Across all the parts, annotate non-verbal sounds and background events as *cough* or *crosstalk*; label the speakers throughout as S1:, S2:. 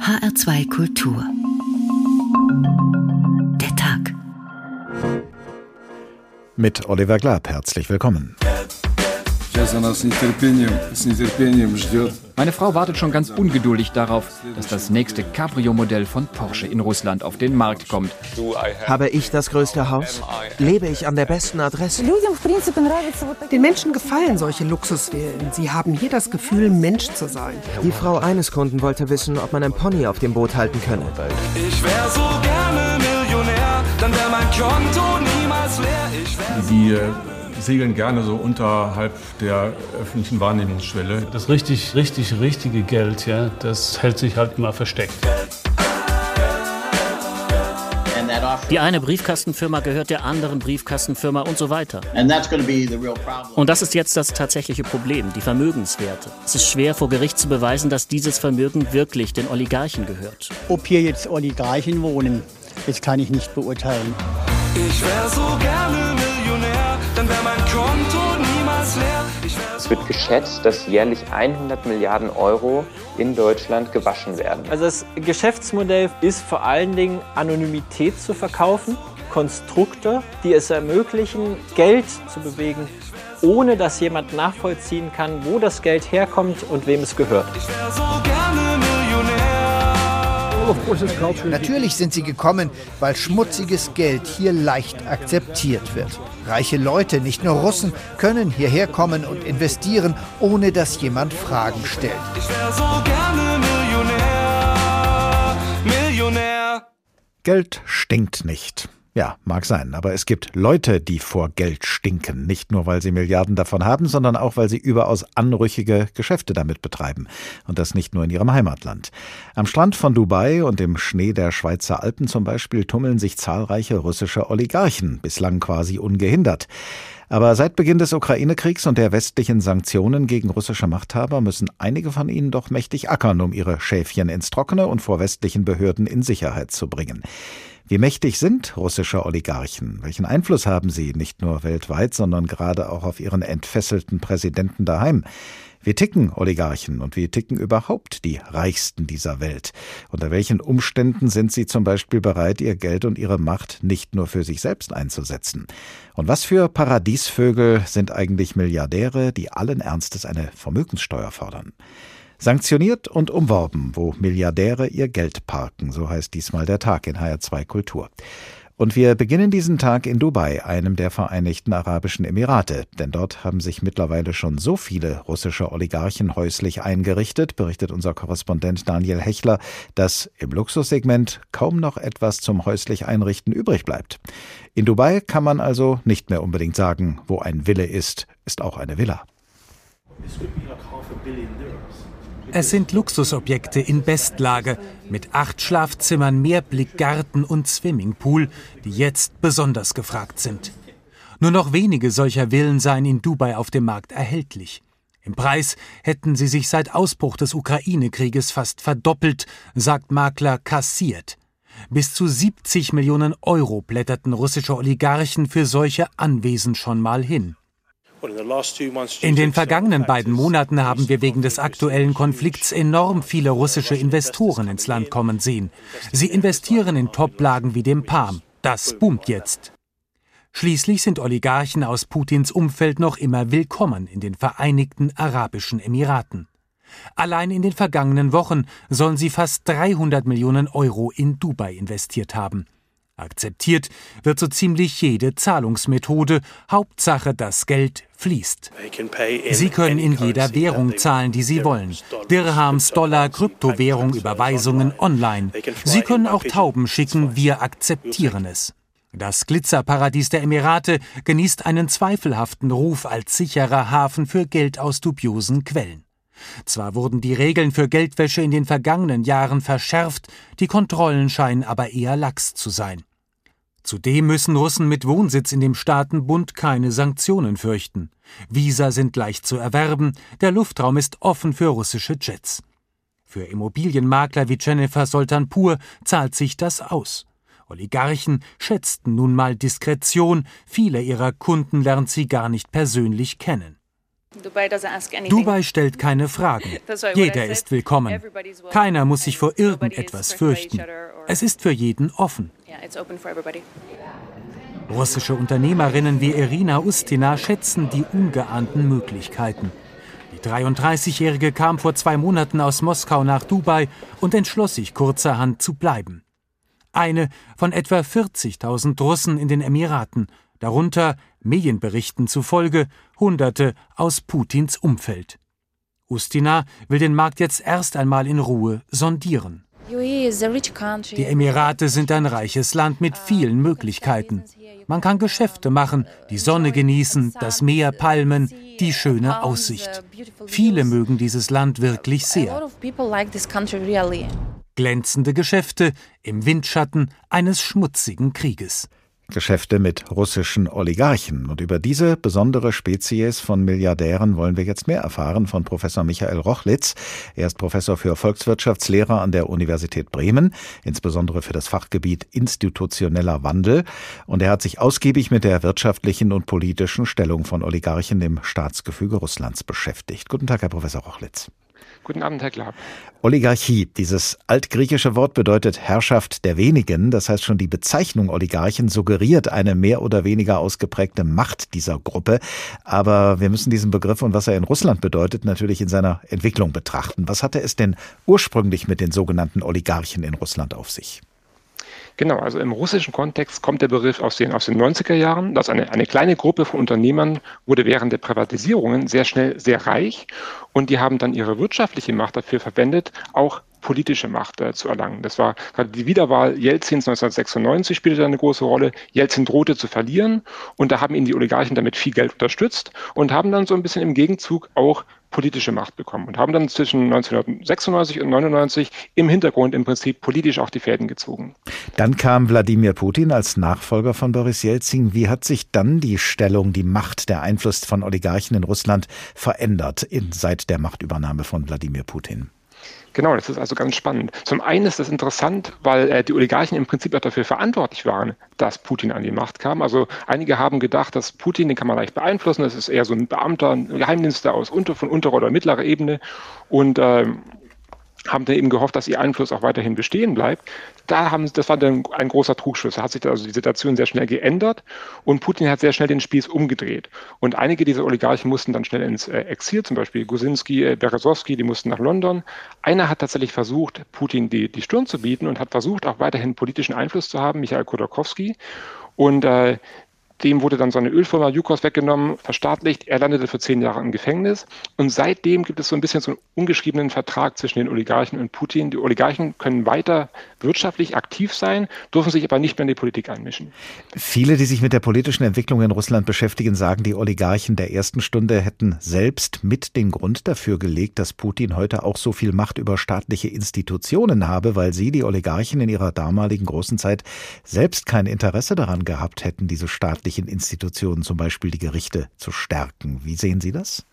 S1: HR2 Kultur. Der Tag.
S2: Mit Oliver Glab herzlich willkommen.
S3: Meine Frau wartet schon ganz ungeduldig darauf, dass das nächste Cabrio-Modell von Porsche in Russland auf den Markt kommt.
S4: Habe ich das größte Haus? Lebe ich an der besten Adresse?
S5: Den Menschen gefallen solche Luxusvillen. Sie haben hier das Gefühl, Mensch zu sein.
S4: Die Frau eines Kunden wollte wissen, ob man ein Pony auf dem Boot halten könne.
S6: Ich wäre so gerne Millionär, dann wäre mein Konto niemals leer. Ich wär
S7: Die segeln gerne so unterhalb der öffentlichen Wahrnehmungsschwelle.
S8: Das richtig, richtig, richtige Geld, ja, das hält sich halt immer versteckt.
S9: Die eine Briefkastenfirma gehört der anderen Briefkastenfirma und so weiter. Und das ist jetzt das tatsächliche Problem, die Vermögenswerte. Es ist schwer vor Gericht zu beweisen, dass dieses Vermögen wirklich den Oligarchen gehört.
S10: Ob hier jetzt Oligarchen wohnen, das kann ich nicht beurteilen.
S6: Ich wäre so gerne
S11: Es wird geschätzt, dass jährlich 100 Milliarden Euro in Deutschland gewaschen werden.
S12: Also das Geschäftsmodell ist vor allen Dingen Anonymität zu verkaufen, Konstrukte, die es ermöglichen, Geld zu bewegen, ohne dass jemand nachvollziehen kann, wo das Geld herkommt und wem es gehört.
S6: Ich wär so Millionär.
S13: Natürlich sind sie gekommen, weil schmutziges Geld hier leicht akzeptiert wird. Reiche Leute, nicht nur Russen, können hierher kommen und investieren, ohne dass jemand Fragen stellt.
S6: Ich wär so gerne Millionär. Millionär.
S2: Geld stinkt nicht. Ja, mag sein, aber es gibt Leute, die vor Geld stinken. Nicht nur, weil sie Milliarden davon haben, sondern auch, weil sie überaus anrüchige Geschäfte damit betreiben. Und das nicht nur in ihrem Heimatland. Am Strand von Dubai und im Schnee der Schweizer Alpen zum Beispiel tummeln sich zahlreiche russische Oligarchen, bislang quasi ungehindert. Aber seit Beginn des Ukraine-Kriegs und der westlichen Sanktionen gegen russische Machthaber müssen einige von ihnen doch mächtig ackern, um ihre Schäfchen ins Trockene und vor westlichen Behörden in Sicherheit zu bringen. Wie mächtig sind russische Oligarchen? Welchen Einfluss haben sie nicht nur weltweit, sondern gerade auch auf ihren entfesselten Präsidenten daheim? Wie ticken Oligarchen und wie ticken überhaupt die Reichsten dieser Welt? Unter welchen Umständen sind sie zum Beispiel bereit, ihr Geld und ihre Macht nicht nur für sich selbst einzusetzen? Und was für Paradiesvögel sind eigentlich Milliardäre, die allen Ernstes eine Vermögenssteuer fordern? Sanktioniert und umworben, wo Milliardäre ihr Geld parken, so heißt diesmal der Tag in HR2 Kultur. Und wir beginnen diesen Tag in Dubai, einem der Vereinigten Arabischen Emirate, denn dort haben sich mittlerweile schon so viele russische Oligarchen häuslich eingerichtet, berichtet unser Korrespondent Daniel Hechler, dass im Luxussegment kaum noch etwas zum häuslich Einrichten übrig bleibt. In Dubai kann man also nicht mehr unbedingt sagen, wo ein Wille ist, ist auch eine Villa.
S14: Es sind Luxusobjekte in Bestlage mit acht Schlafzimmern, Mehrblickgarten und Swimmingpool, die jetzt besonders gefragt sind. Nur noch wenige solcher Villen seien in Dubai auf dem Markt erhältlich. Im Preis hätten sie sich seit Ausbruch des Ukraine-Krieges fast verdoppelt, sagt Makler Kassiert. Bis zu 70 Millionen Euro blätterten russische Oligarchen für solche Anwesen schon mal hin. In den vergangenen beiden Monaten haben wir wegen des aktuellen Konflikts enorm viele russische Investoren ins Land kommen sehen. Sie investieren in Toplagen wie dem Palm. Das boomt jetzt. Schließlich sind Oligarchen aus Putins Umfeld noch immer willkommen in den Vereinigten Arabischen Emiraten. Allein in den vergangenen Wochen sollen sie fast 300 Millionen Euro in Dubai investiert haben. Akzeptiert wird so ziemlich jede Zahlungsmethode, Hauptsache das Geld fließt. Sie können in jeder Währung zahlen, die Sie wollen. Dirhams, Dollar, Kryptowährung, Überweisungen online. Sie können auch Tauben schicken, wir akzeptieren es. Das Glitzerparadies der Emirate genießt einen zweifelhaften Ruf als sicherer Hafen für Geld aus dubiosen Quellen. Zwar wurden die Regeln für Geldwäsche in den vergangenen Jahren verschärft, die Kontrollen scheinen aber eher lax zu sein. Zudem müssen Russen mit Wohnsitz in dem Staatenbund keine Sanktionen fürchten. Visa sind leicht zu erwerben, der Luftraum ist offen für russische Jets. Für Immobilienmakler wie Jennifer Soltanpur zahlt sich das aus. Oligarchen schätzten nun mal Diskretion, viele ihrer Kunden lernt sie gar nicht persönlich kennen. Dubai stellt keine Fragen. *laughs* Jeder ist willkommen. Keiner muss sich vor irgendetwas fürchten. Es ist für jeden offen. Russische Unternehmerinnen wie Irina Ustina schätzen die ungeahnten Möglichkeiten. Die 33-Jährige kam vor zwei Monaten aus Moskau nach Dubai und entschloss sich kurzerhand zu bleiben. Eine von etwa 40.000 Russen in den Emiraten, darunter Medienberichten zufolge Hunderte aus Putins Umfeld. Ustina will den Markt jetzt erst einmal in Ruhe sondieren. Die Emirate sind ein reiches Land mit vielen Möglichkeiten. Man kann Geschäfte machen, die Sonne genießen, das Meer, Palmen, die schöne Aussicht. Viele mögen dieses Land wirklich sehr. Glänzende Geschäfte im Windschatten eines schmutzigen Krieges.
S2: Geschäfte mit russischen Oligarchen. Und über diese besondere Spezies von Milliardären wollen wir jetzt mehr erfahren von Professor Michael Rochlitz. Er ist Professor für Volkswirtschaftslehre an der Universität Bremen, insbesondere für das Fachgebiet institutioneller Wandel. Und er hat sich ausgiebig mit der wirtschaftlichen und politischen Stellung von Oligarchen im Staatsgefüge Russlands beschäftigt. Guten Tag, Herr Professor Rochlitz.
S15: Guten Abend, Herr Glab.
S2: Oligarchie, dieses altgriechische Wort bedeutet Herrschaft der wenigen. Das heißt schon die Bezeichnung Oligarchen suggeriert eine mehr oder weniger ausgeprägte Macht dieser Gruppe. Aber wir müssen diesen Begriff und was er in Russland bedeutet natürlich in seiner Entwicklung betrachten. Was hatte es denn ursprünglich mit den sogenannten Oligarchen in Russland auf sich?
S15: Genau, also im russischen Kontext kommt der Begriff aus den, aus den 90er Jahren, dass eine, eine kleine Gruppe von Unternehmern wurde während der Privatisierungen sehr schnell sehr reich und die haben dann ihre wirtschaftliche Macht dafür verwendet, auch politische Macht äh, zu erlangen. Das war gerade die Wiederwahl Jelzins 1996 spielte eine große Rolle. Jelzin drohte zu verlieren und da haben ihn die Oligarchen damit viel Geld unterstützt und haben dann so ein bisschen im Gegenzug auch politische Macht bekommen und haben dann zwischen 1996 und 99 im Hintergrund im Prinzip politisch auch die Fäden gezogen.
S2: Dann kam Wladimir Putin als Nachfolger von Boris Jelzin. Wie hat sich dann die Stellung, die Macht, der Einfluss von Oligarchen in Russland verändert in, seit der Machtübernahme von Wladimir Putin?
S15: Genau, das ist also ganz spannend. Zum einen ist das interessant, weil äh, die Oligarchen im Prinzip auch dafür verantwortlich waren, dass Putin an die Macht kam. Also einige haben gedacht, dass Putin, den kann man leicht beeinflussen, das ist eher so ein Beamter, ein Geheimdienster aus unter, von unterer oder mittlerer Ebene und ähm, haben dann eben gehofft, dass ihr Einfluss auch weiterhin bestehen bleibt. Da haben, das war dann ein großer Trugschluss. Da hat sich also die Situation sehr schnell geändert und Putin hat sehr schnell den Spieß umgedreht. Und einige dieser Oligarchen mussten dann schnell ins äh, Exil, zum Beispiel Gusinski, äh, Berezowski, die mussten nach London. Einer hat tatsächlich versucht, Putin die, die Stirn zu bieten und hat versucht, auch weiterhin politischen Einfluss zu haben, Michael Khodorkovsky. Und äh, dem wurde dann seine Ölfirma Yukos weggenommen, verstaatlicht. Er landete für zehn Jahre im Gefängnis. Und seitdem gibt es so ein bisschen so einen ungeschriebenen Vertrag zwischen den Oligarchen und Putin. Die Oligarchen können weiter wirtschaftlich aktiv sein, dürfen sich aber nicht mehr in die Politik einmischen.
S2: Viele, die sich mit der politischen Entwicklung in Russland beschäftigen, sagen, die Oligarchen der ersten Stunde hätten selbst mit den Grund dafür gelegt, dass Putin heute auch so viel Macht über staatliche Institutionen habe, weil sie, die Oligarchen in ihrer damaligen großen Zeit, selbst kein Interesse daran gehabt hätten, diese staatlichen staatlichen Institutionen, zum Beispiel die Gerichte, zu stärken. Wie sehen Sie das?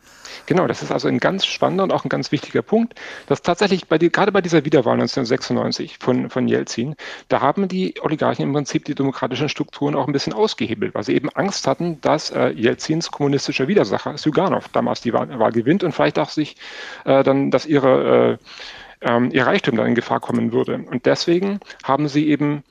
S15: Genau, das ist also ein ganz spannender und auch ein ganz wichtiger Punkt, dass tatsächlich bei die, gerade bei dieser Wiederwahl 1996 von, von Jelzin, da haben die Oligarchen im Prinzip die demokratischen Strukturen auch ein bisschen ausgehebelt, weil sie eben Angst hatten, dass äh, Jelzins kommunistischer Widersacher Syganov damals die Wahl, Wahl gewinnt und vielleicht auch sich äh, dann, dass ihre äh, ähm, ihr Reichtum dann in Gefahr kommen würde. Und deswegen haben sie eben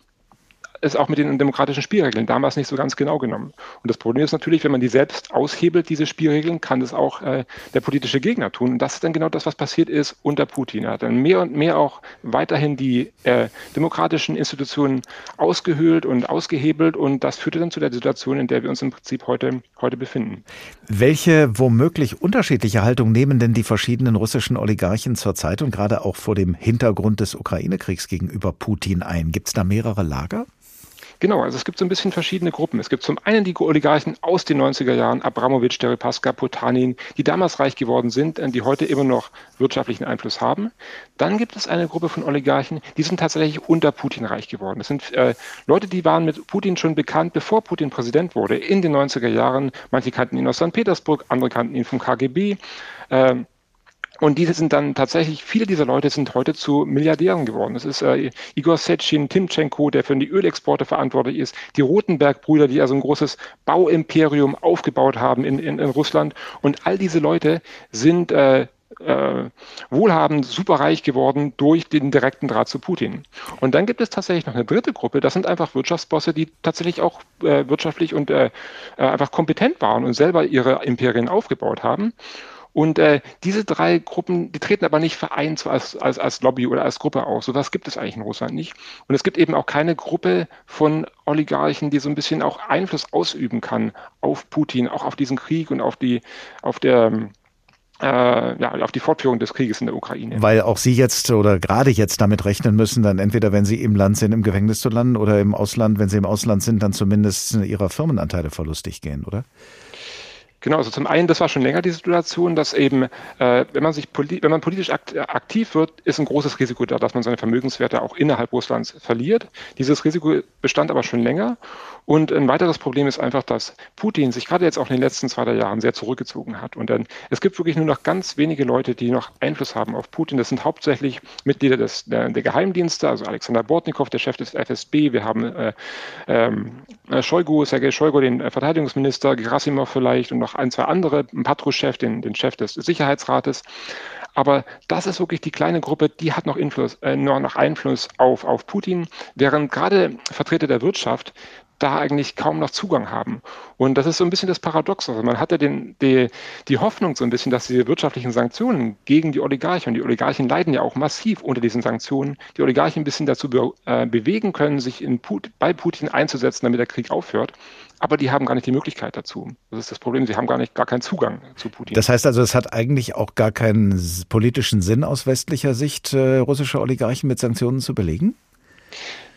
S15: es auch mit den demokratischen Spielregeln damals nicht so ganz genau genommen. Und das Problem ist natürlich, wenn man die selbst aushebelt, diese Spielregeln, kann das auch äh, der politische Gegner tun. Und das ist dann genau das, was passiert ist unter Putin. Er hat dann mehr und mehr auch weiterhin die äh, demokratischen Institutionen ausgehöhlt und ausgehebelt. Und das führte dann zu der Situation, in der wir uns im Prinzip heute, heute befinden.
S2: Welche womöglich unterschiedliche Haltung nehmen denn die verschiedenen russischen Oligarchen zurzeit und gerade auch vor dem Hintergrund des Ukraine-Kriegs gegenüber Putin ein? Gibt es da mehrere Lager?
S15: Genau, also es gibt so ein bisschen verschiedene Gruppen. Es gibt zum einen die Oligarchen aus den 90er Jahren, Abramowitsch, Deripaska, Potanin, die damals reich geworden sind, die heute immer noch wirtschaftlichen Einfluss haben. Dann gibt es eine Gruppe von Oligarchen, die sind tatsächlich unter Putin reich geworden. Das sind äh, Leute, die waren mit Putin schon bekannt, bevor Putin Präsident wurde, in den 90er Jahren. Manche kannten ihn aus St. Petersburg, andere kannten ihn vom KGB. Äh, und diese sind dann tatsächlich, viele dieser Leute sind heute zu Milliardären geworden. Das ist äh, Igor Sechin, Timchenko, der für die Ölexporte verantwortlich ist, die Rotenberg-Brüder, die also ein großes Bauimperium aufgebaut haben in, in, in Russland. Und all diese Leute sind äh, äh, wohlhabend, superreich geworden durch den direkten Draht zu Putin. Und dann gibt es tatsächlich noch eine dritte Gruppe, das sind einfach Wirtschaftsbosse, die tatsächlich auch äh, wirtschaftlich und äh, äh einfach kompetent waren und selber ihre Imperien aufgebaut haben. Und äh, diese drei Gruppen, die treten aber nicht vereint als, als, als Lobby oder als Gruppe auf. So was gibt es eigentlich in Russland nicht. Und es gibt eben auch keine Gruppe von Oligarchen, die so ein bisschen auch Einfluss ausüben kann auf Putin, auch auf diesen Krieg und auf die, auf der äh, ja, auf die Fortführung des Krieges in der Ukraine.
S2: Weil auch Sie jetzt oder gerade jetzt damit rechnen müssen, dann entweder, wenn Sie im Land sind, im Gefängnis zu landen oder im Ausland, wenn Sie im Ausland sind, dann zumindest Ihrer Firmenanteile verlustig gehen, oder?
S15: Genau, also zum einen, das war schon länger die Situation, dass eben, äh, wenn man sich wenn man politisch aktiv wird, ist ein großes Risiko da, dass man seine Vermögenswerte auch innerhalb Russlands verliert. Dieses Risiko bestand aber schon länger. Und ein weiteres Problem ist einfach, dass Putin sich gerade jetzt auch in den letzten zwei, drei Jahren sehr zurückgezogen hat. Und dann, es gibt wirklich nur noch ganz wenige Leute, die noch Einfluss haben auf Putin. Das sind hauptsächlich Mitglieder des, der, der Geheimdienste, also Alexander Bortnikow, der Chef des FSB. Wir haben äh, ähm, äh, Shoigu, Sergei Shoigu, den Verteidigungsminister, Gerasimov vielleicht und noch ein, zwei andere, Patruschew, den, den Chef des Sicherheitsrates. Aber das ist wirklich die kleine Gruppe, die hat noch, Influss, äh, noch Einfluss auf, auf Putin, während gerade Vertreter der Wirtschaft da eigentlich kaum noch Zugang haben. Und das ist so ein bisschen das Paradox. Also man hatte den, die, die Hoffnung so ein bisschen, dass diese wirtschaftlichen Sanktionen gegen die Oligarchen, und die Oligarchen leiden ja auch massiv unter diesen Sanktionen, die Oligarchen ein bisschen dazu be, äh, bewegen können, sich in Put, bei Putin einzusetzen, damit der Krieg aufhört. Aber die haben gar nicht die Möglichkeit dazu. Das ist das Problem. Sie haben gar nicht gar keinen Zugang zu Putin.
S2: Das heißt also, es hat eigentlich auch gar keinen politischen Sinn aus westlicher Sicht, äh, russische Oligarchen mit Sanktionen zu belegen?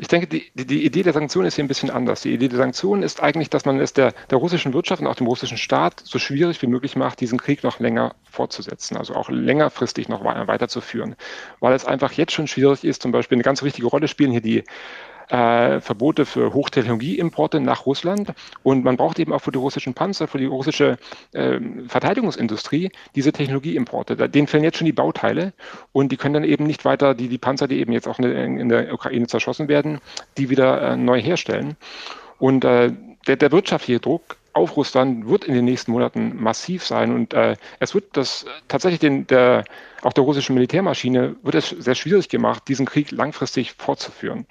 S15: Ich denke, die, die, Idee der Sanktionen ist hier ein bisschen anders. Die Idee der Sanktionen ist eigentlich, dass man es der, der russischen Wirtschaft und auch dem russischen Staat so schwierig wie möglich macht, diesen Krieg noch länger fortzusetzen, also auch längerfristig noch weiterzuführen. Weil es einfach jetzt schon schwierig ist, zum Beispiel eine ganz wichtige Rolle spielen hier die äh, Verbote für Hochtechnologieimporte nach Russland. Und man braucht eben auch für die russischen Panzer, für die russische äh, Verteidigungsindustrie diese Technologieimporte. Denen fehlen jetzt schon die Bauteile und die können dann eben nicht weiter die, die Panzer, die eben jetzt auch in, in der Ukraine zerschossen werden, die wieder äh, neu herstellen. Und äh, der, der wirtschaftliche Druck auf Russland wird in den nächsten Monaten massiv sein und äh, es wird das tatsächlich den, der, auch der russischen Militärmaschine wird es sehr schwierig gemacht, diesen Krieg langfristig fortzuführen.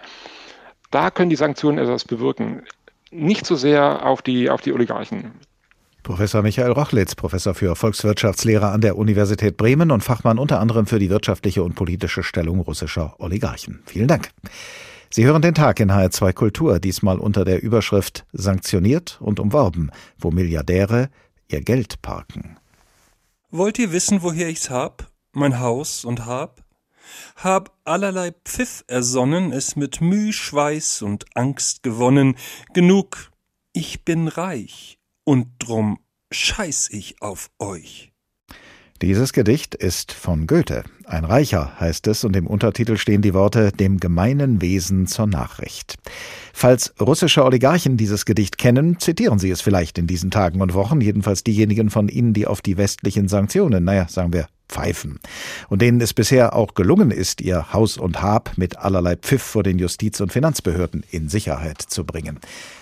S15: Da können die Sanktionen etwas bewirken. Nicht so sehr auf die, auf die Oligarchen.
S2: Professor Michael Rochlitz, Professor für Volkswirtschaftslehre an der Universität Bremen und Fachmann unter anderem für die wirtschaftliche und politische Stellung russischer Oligarchen. Vielen Dank. Sie hören den Tag in HR2 Kultur, diesmal unter der Überschrift Sanktioniert und umworben, wo Milliardäre ihr Geld parken.
S16: Wollt ihr wissen, woher ich's hab? Mein Haus und Hab? Hab allerlei Pfiff ersonnen, es mit Müh, Schweiß und Angst gewonnen. Genug, ich bin reich, und drum scheiß ich auf euch.
S2: Dieses Gedicht ist von Goethe. Ein Reicher heißt es und im Untertitel stehen die Worte dem gemeinen Wesen zur Nachricht. Falls russische Oligarchen dieses Gedicht kennen, zitieren sie es vielleicht in diesen Tagen und Wochen, jedenfalls diejenigen von ihnen, die auf die westlichen Sanktionen, naja, sagen wir, pfeifen. Und denen es bisher auch gelungen ist, ihr Haus und Hab mit allerlei Pfiff vor den Justiz- und Finanzbehörden in Sicherheit zu bringen.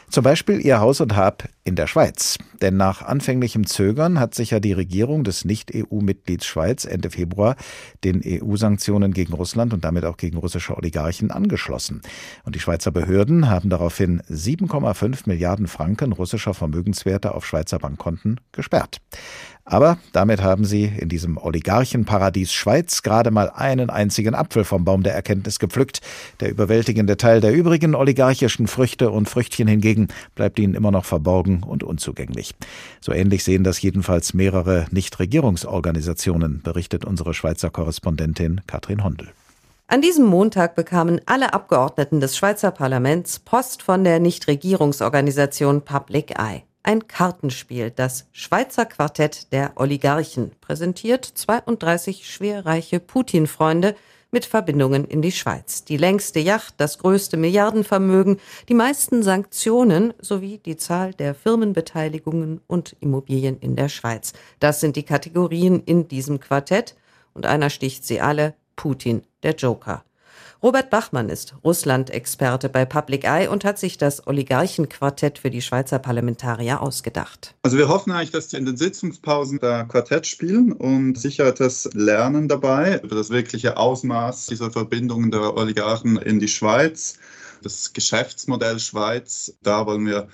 S2: Zum Beispiel ihr Haus und Hab in der Schweiz. Denn nach anfänglichem Zögern hat sich ja die Regierung des Nicht-EU-Mitglieds Schweiz Ende Februar den EU-Sanktionen gegen Russland und damit auch gegen russische Oligarchen angeschlossen. Und die Schweizer Behörden haben daraufhin 7,5 Milliarden Franken russischer Vermögenswerte auf Schweizer Bankkonten gesperrt. Aber damit haben sie in diesem Oligarchenparadies Schweiz gerade mal einen einzigen Apfel vom Baum der Erkenntnis gepflückt. Der überwältigende Teil der übrigen oligarchischen Früchte und Früchtchen hingegen bleibt ihnen immer noch verborgen und unzugänglich. So ähnlich sehen das jedenfalls mehrere Nichtregierungsorganisationen, berichtet unsere Schweizer Korrespondentin Katrin Hondel.
S17: An diesem Montag bekamen alle Abgeordneten des Schweizer Parlaments Post von der Nichtregierungsorganisation Public Eye ein Kartenspiel, das Schweizer Quartett der Oligarchen, präsentiert 32 schwerreiche Putin-Freunde mit Verbindungen in die Schweiz. Die längste Yacht, das größte Milliardenvermögen, die meisten Sanktionen sowie die Zahl der Firmenbeteiligungen und Immobilien in der Schweiz. Das sind die Kategorien in diesem Quartett und einer sticht sie alle, Putin, der Joker. Robert Bachmann ist Russland-Experte bei Public Eye und hat sich das Oligarchenquartett für die Schweizer Parlamentarier ausgedacht.
S18: Also wir hoffen eigentlich, dass die in den Sitzungspausen da Quartett spielen und sicher etwas lernen dabei über das wirkliche Ausmaß dieser Verbindungen der Oligarchen in die Schweiz. Das Geschäftsmodell Schweiz, da wollen wir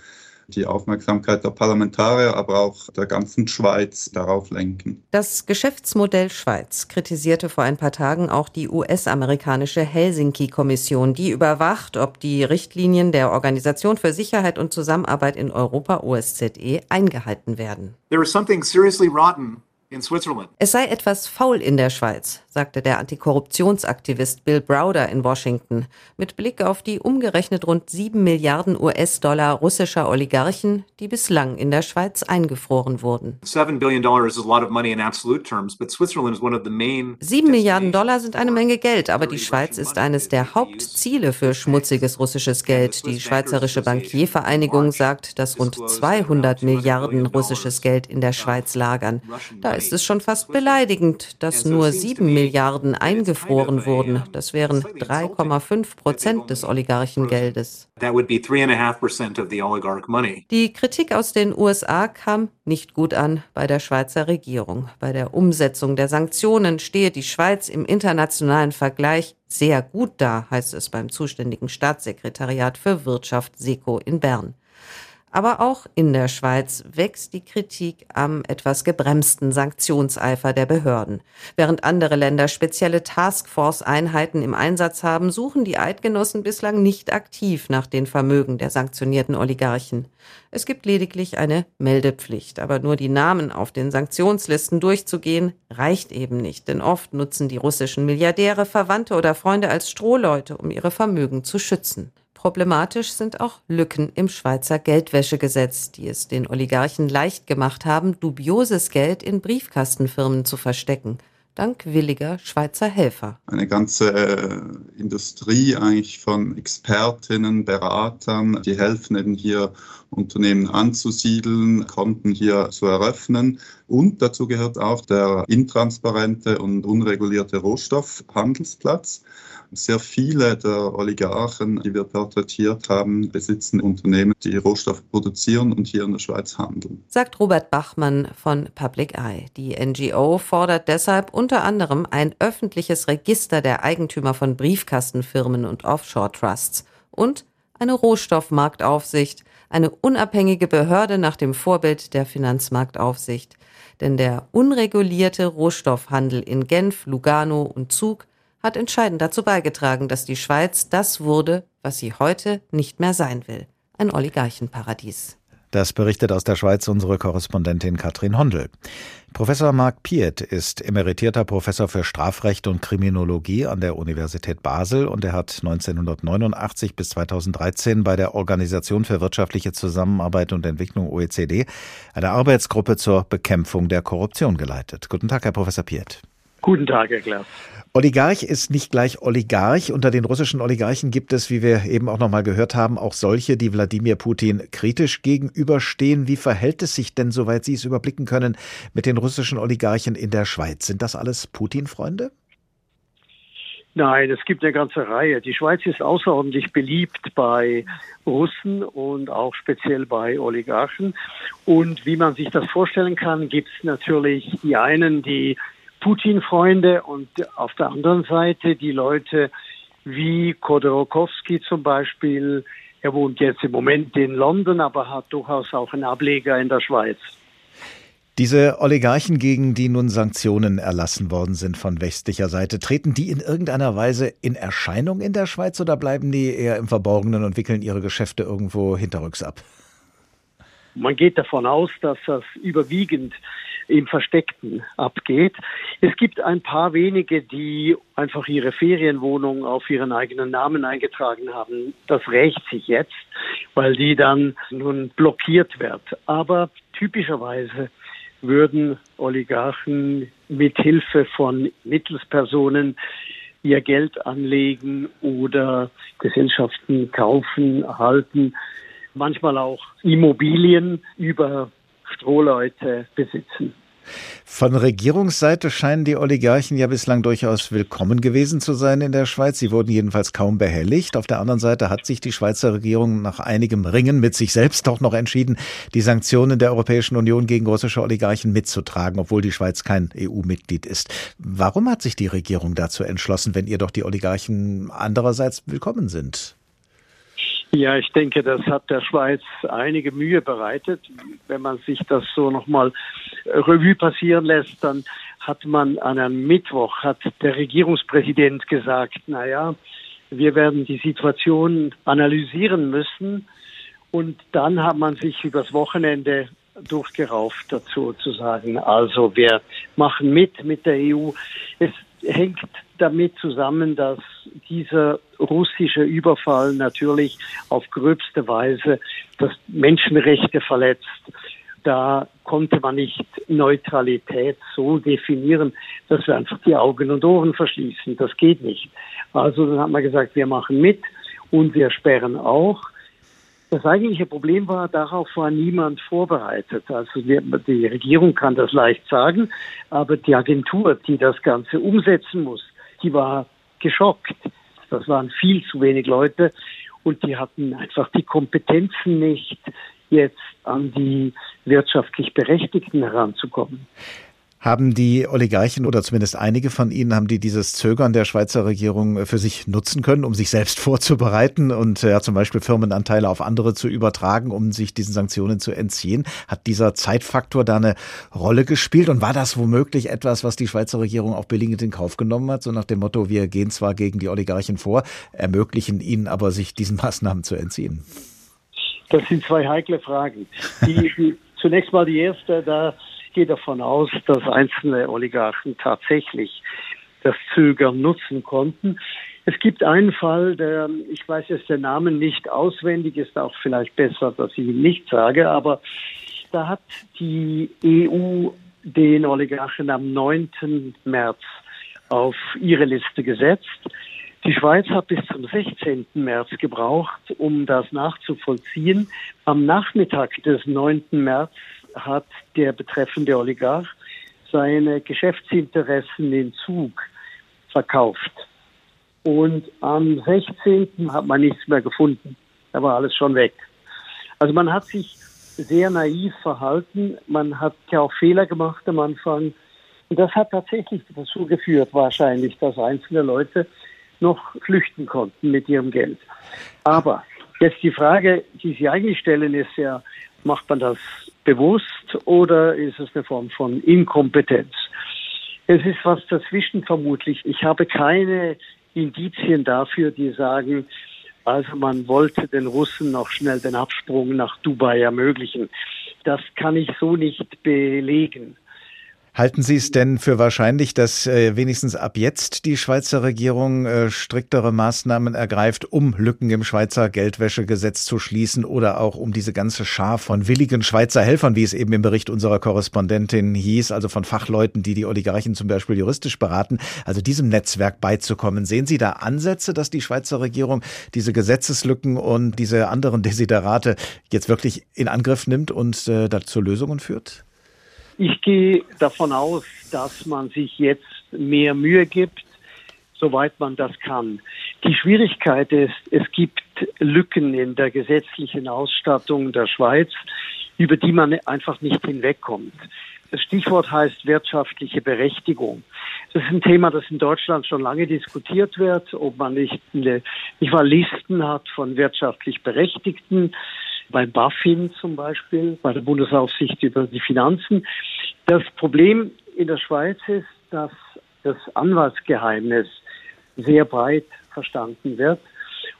S18: die Aufmerksamkeit der Parlamentarier, aber auch der ganzen Schweiz darauf lenken.
S17: Das Geschäftsmodell Schweiz kritisierte vor ein paar Tagen auch die US-amerikanische Helsinki-Kommission, die überwacht, ob die Richtlinien der Organisation für Sicherheit und Zusammenarbeit in Europa OSZE eingehalten werden. There is something seriously rotten es sei etwas faul in der Schweiz, sagte der Antikorruptionsaktivist Bill Browder in Washington, mit Blick auf die umgerechnet rund sieben Milliarden US-Dollar russischer Oligarchen, die bislang in der Schweiz eingefroren wurden. Sieben Milliarden Dollar sind eine Menge Geld, aber die Schweiz ist eines der Hauptziele für schmutziges russisches Geld. Die Schweizerische Bankiervereinigung sagt, dass rund 200 Milliarden russisches Geld in der Schweiz lagern. Da ist es schon fast beleidigend, dass nur sieben Milliarden eingefroren wurden. Das wären 3,5 Prozent des Oligarchengeldes. Die Kritik aus den USA kam nicht gut an bei der Schweizer Regierung. Bei der Umsetzung der Sanktionen stehe die Schweiz im internationalen Vergleich sehr gut da, heißt es beim zuständigen Staatssekretariat für Wirtschaft SECO in Bern. Aber auch in der Schweiz wächst die Kritik am etwas gebremsten Sanktionseifer der Behörden. Während andere Länder spezielle Taskforce-Einheiten im Einsatz haben, suchen die Eidgenossen bislang nicht aktiv nach den Vermögen der sanktionierten Oligarchen. Es gibt lediglich eine Meldepflicht, aber nur die Namen auf den Sanktionslisten durchzugehen, reicht eben nicht, denn oft nutzen die russischen Milliardäre Verwandte oder Freunde als Strohleute, um ihre Vermögen zu schützen. Problematisch sind auch Lücken im Schweizer Geldwäschegesetz, die es den Oligarchen leicht gemacht haben, dubioses Geld in Briefkastenfirmen zu verstecken dank williger Schweizer Helfer.
S18: Eine ganze äh, Industrie eigentlich von Expertinnen, Beratern, die helfen eben hier Unternehmen anzusiedeln, Konten hier zu eröffnen. Und dazu gehört auch der intransparente und unregulierte Rohstoffhandelsplatz. Sehr viele der Oligarchen, die wir porträtiert haben, besitzen Unternehmen, die Rohstoffe produzieren und hier in der Schweiz handeln.
S17: Sagt Robert Bachmann von Public Eye. Die NGO fordert deshalb unter anderem ein öffentliches Register der Eigentümer von Briefkastenfirmen und Offshore-Trusts und eine Rohstoffmarktaufsicht, eine unabhängige Behörde nach dem Vorbild der Finanzmarktaufsicht. Denn der unregulierte Rohstoffhandel in Genf, Lugano und Zug hat entscheidend dazu beigetragen, dass die Schweiz das wurde, was sie heute nicht mehr sein will. Ein Oligarchenparadies.
S2: Das berichtet aus der Schweiz unsere Korrespondentin Katrin Hondel. Professor Marc Piet ist emeritierter Professor für Strafrecht und Kriminologie an der Universität Basel und er hat 1989 bis 2013 bei der Organisation für wirtschaftliche Zusammenarbeit und Entwicklung OECD eine Arbeitsgruppe zur Bekämpfung der Korruption geleitet. Guten Tag, Herr Professor Piet.
S19: Guten Tag, Herr Klaas.
S2: Oligarch ist nicht gleich Oligarch. Unter den russischen Oligarchen gibt es, wie wir eben auch nochmal gehört haben, auch solche, die Wladimir Putin kritisch gegenüberstehen. Wie verhält es sich denn, soweit Sie es überblicken können, mit den russischen Oligarchen in der Schweiz? Sind das alles Putin-Freunde?
S19: Nein, es gibt eine ganze Reihe. Die Schweiz ist außerordentlich beliebt bei Russen und auch speziell bei Oligarchen. Und wie man sich das vorstellen kann, gibt es natürlich die einen, die Putin-Freunde und auf der anderen Seite die Leute wie Kodorokowski zum Beispiel. Er wohnt jetzt im Moment in London, aber hat durchaus auch einen Ableger in der Schweiz.
S2: Diese Oligarchen, gegen die nun Sanktionen erlassen worden sind von westlicher Seite, treten die in irgendeiner Weise in Erscheinung in der Schweiz oder bleiben die eher im Verborgenen und wickeln ihre Geschäfte irgendwo hinterrücks ab?
S19: Man geht davon aus, dass das überwiegend im Versteckten abgeht. Es gibt ein paar wenige, die einfach ihre Ferienwohnung auf ihren eigenen Namen eingetragen haben. Das rächt sich jetzt, weil die dann nun blockiert wird. Aber typischerweise würden Oligarchen mit Hilfe von Mittelspersonen ihr Geld anlegen oder Gesellschaften kaufen, erhalten, manchmal auch Immobilien über Strohleute besitzen.
S2: Von Regierungsseite scheinen die Oligarchen ja bislang durchaus willkommen gewesen zu sein in der Schweiz. Sie wurden jedenfalls kaum behelligt. Auf der anderen Seite hat sich die Schweizer Regierung nach einigem Ringen mit sich selbst doch noch entschieden, die Sanktionen der Europäischen Union gegen russische Oligarchen mitzutragen, obwohl die Schweiz kein EU-Mitglied ist. Warum hat sich die Regierung dazu entschlossen, wenn ihr doch die Oligarchen andererseits willkommen sind?
S19: Ja, ich denke, das hat der Schweiz einige Mühe bereitet. Wenn man sich das so nochmal Revue passieren lässt, dann hat man an einem Mittwoch, hat der Regierungspräsident gesagt, na ja, wir werden die Situation analysieren müssen. Und dann hat man sich übers Wochenende durchgerauft dazu zu sagen, also wir machen mit mit der EU. Es hängt damit zusammen, dass dieser russische Überfall natürlich auf gröbste Weise das Menschenrechte verletzt. Da konnte man nicht Neutralität so definieren, dass wir einfach die Augen und Ohren verschließen. Das geht nicht. Also dann hat man gesagt, wir machen mit und wir sperren auch. Das eigentliche Problem war, darauf war niemand vorbereitet. Also die Regierung kann das leicht sagen, aber die Agentur, die das Ganze umsetzen muss, die war geschockt. Das waren viel zu wenig Leute und die hatten einfach die Kompetenzen nicht, jetzt an die wirtschaftlich Berechtigten heranzukommen.
S2: Haben die Oligarchen oder zumindest einige von ihnen, haben die dieses Zögern der Schweizer Regierung äh, für sich nutzen können, um sich selbst *laughs* vorzubereiten und äh, ja, zum Beispiel Firmenanteile auf andere zu übertragen, um sich diesen Sanktionen zu entziehen? Hat dieser Zeitfaktor da eine Rolle gespielt und war das womöglich etwas, was die Schweizer Regierung auch billigend in Kauf genommen hat, so nach dem Motto, wir gehen zwar gegen die Oligarchen vor, ermöglichen ihnen aber, sich diesen *laughs* Maßnahmen zu entziehen?
S19: Das sind zwei heikle Fragen. Die, die, zunächst mal die erste, da gehe davon aus, dass einzelne Oligarchen tatsächlich das Zögern nutzen konnten. Es gibt einen Fall, der, ich weiß jetzt den Namen nicht auswendig, ist auch vielleicht besser, dass ich ihn nicht sage, aber da hat die EU den Oligarchen am 9. März auf ihre Liste gesetzt. Die Schweiz hat bis zum 16. März gebraucht, um das nachzuvollziehen. Am Nachmittag des 9. März hat der betreffende Oligarch seine Geschäftsinteressen in Zug verkauft. Und am 16. hat man nichts mehr gefunden. Da war alles schon weg. Also man hat sich sehr naiv verhalten. Man hat ja auch Fehler gemacht am Anfang. Und das hat tatsächlich dazu geführt, wahrscheinlich, dass einzelne Leute noch flüchten konnten mit ihrem Geld. Aber jetzt die Frage, die Sie eigentlich stellen, ist ja, macht man das bewusst oder ist es eine Form von Inkompetenz? Es ist was dazwischen vermutlich. Ich habe keine Indizien dafür, die sagen, also man wollte den Russen noch schnell den Absprung nach Dubai ermöglichen. Das kann ich so nicht belegen.
S2: Halten Sie es denn für wahrscheinlich, dass äh, wenigstens ab jetzt die Schweizer Regierung äh, striktere Maßnahmen ergreift, um Lücken im Schweizer Geldwäschegesetz zu schließen oder auch um diese ganze Schar von willigen Schweizer Helfern, wie es eben im Bericht unserer Korrespondentin hieß, also von Fachleuten, die die Oligarchen zum Beispiel juristisch beraten, also diesem Netzwerk beizukommen? Sehen Sie da Ansätze, dass die Schweizer Regierung diese Gesetzeslücken und diese anderen Desiderate jetzt wirklich in Angriff nimmt und äh, dazu Lösungen führt?
S19: Ich gehe davon aus, dass man sich jetzt mehr Mühe gibt, soweit man das kann. Die Schwierigkeit ist, es gibt Lücken in der gesetzlichen Ausstattung der Schweiz, über die man einfach nicht hinwegkommt. Das Stichwort heißt wirtschaftliche Berechtigung. Das ist ein Thema, das in Deutschland schon lange diskutiert wird, ob man nicht, eine, nicht mal Listen hat von wirtschaftlich Berechtigten bei BaFin zum Beispiel, bei der Bundesaufsicht über die Finanzen. Das Problem in der Schweiz ist, dass das Anwaltsgeheimnis sehr breit verstanden wird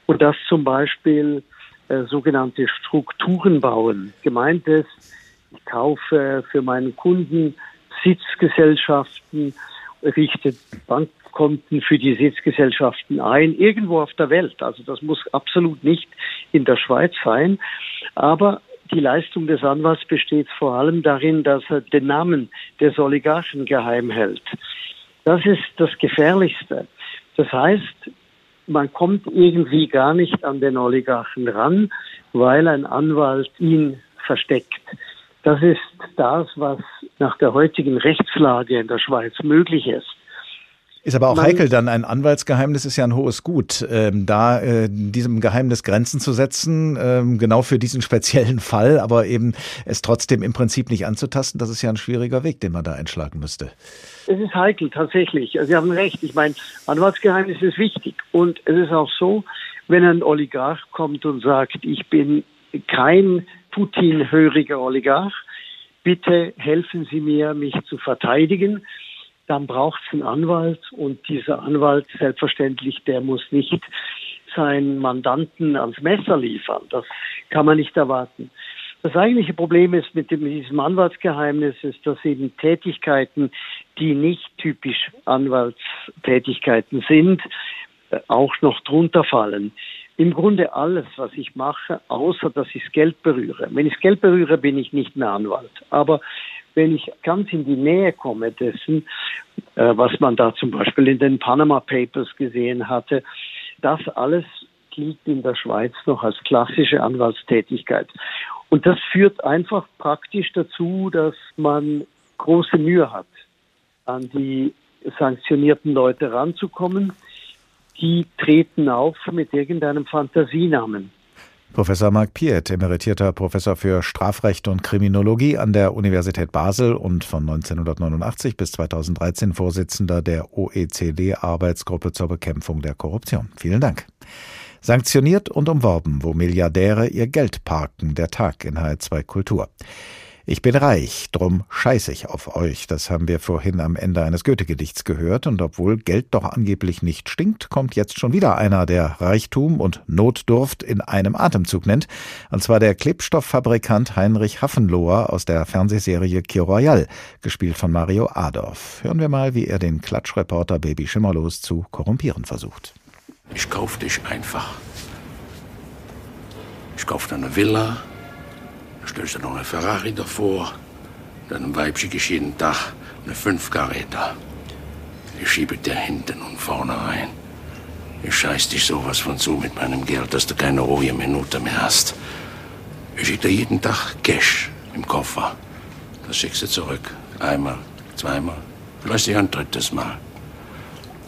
S19: und dass zum Beispiel äh, sogenannte Strukturen bauen gemeint ist. Ich kaufe für meinen Kunden Sitzgesellschaften, richte Bankkonten für die Sitzgesellschaften ein, irgendwo auf der Welt. Also das muss absolut nicht in der Schweiz sein. Aber die Leistung des Anwalts besteht vor allem darin, dass er den Namen des Oligarchen geheim hält. Das ist das Gefährlichste. Das heißt, man kommt irgendwie gar nicht an den Oligarchen ran, weil ein Anwalt ihn versteckt. Das ist das, was nach der heutigen Rechtslage in der Schweiz möglich ist.
S2: Ist aber auch Man, heikel, dann ein Anwaltsgeheimnis ist ja ein hohes Gut. Ähm, da äh, diesem Geheimnis Grenzen zu setzen, ähm, genau für diesen speziellen *laughs* Fall, aber eben es trotzdem im Prinzip nicht anzutasten, das ist ja ein schwieriger Weg, den man da einschlagen müsste.
S19: Es ist heikel, tatsächlich. Sie haben recht. Ich meine, Anwaltsgeheimnis ist wichtig. Und es ist auch so, wenn ein Oligarch kommt und sagt, ich bin kein Putin-höriger Oligarch, bitte helfen Sie mir, mich zu verteidigen, dann braucht es einen Anwalt und dieser Anwalt selbstverständlich, der muss nicht seinen Mandanten ans Messer liefern. Das kann man nicht erwarten. Das eigentliche Problem ist mit, dem, diesem Anwaltsgeheimnis ist, dass eben Tätigkeiten, die nicht typisch Anwaltstätigkeiten sind, äh, auch noch drunter fallen. Im Grunde alles, was ich mache, außer dass ich das Geld berühre. Wenn ich das Geld berühre, bin ich nicht mehr Anwalt. Aber wenn ich ganz in die Nähe komme dessen, äh, was man da zum Beispiel in den Panama Papers gesehen hatte, das alles gilt in der Schweiz noch als klassische Anwaltstätigkeit. Und das führt einfach praktisch dazu, dass man große Mühe hat, an die sanktionierten Leute ranzukommen. Die treten auf mit irgendeinem Fantasienamen.
S2: Professor Marc Piet, emeritierter Professor für Strafrecht und Kriminologie an der Universität Basel und von 1989 bis 2013 Vorsitzender der OECD-Arbeitsgruppe zur Bekämpfung der Korruption. Vielen Dank. Sanktioniert und umworben, wo Milliardäre ihr Geld parken. Der Tag in H2 Kultur. Ich bin reich, drum scheiß ich auf euch. Das haben wir vorhin am Ende eines Goethe-Gedichts gehört. Und obwohl Geld doch angeblich nicht stinkt, kommt jetzt schon wieder einer, der Reichtum und Notdurft in einem Atemzug nennt. Und zwar der Klebstofffabrikant Heinrich Haffenloher aus der Fernsehserie Kir Royal, gespielt von Mario Adorf. Hören wir mal, wie er den Klatschreporter Baby Schimmerlos zu korrumpieren versucht.
S20: Ich kauf dich einfach. Ich kauf dir eine Villa, stellst du noch eine Ferrari davor, deinem Weib schicke ich jeden Tag eine Fünfkaräter. Ich schiebe dir hinten und vorne rein. Ich scheiß dich sowas von zu mit meinem Geld, dass du keine ruhige Minute mehr hast. Ich schicke dir jeden Tag Cash im Koffer. Das schickst du zurück. Einmal, zweimal, vielleicht ein drittes Mal.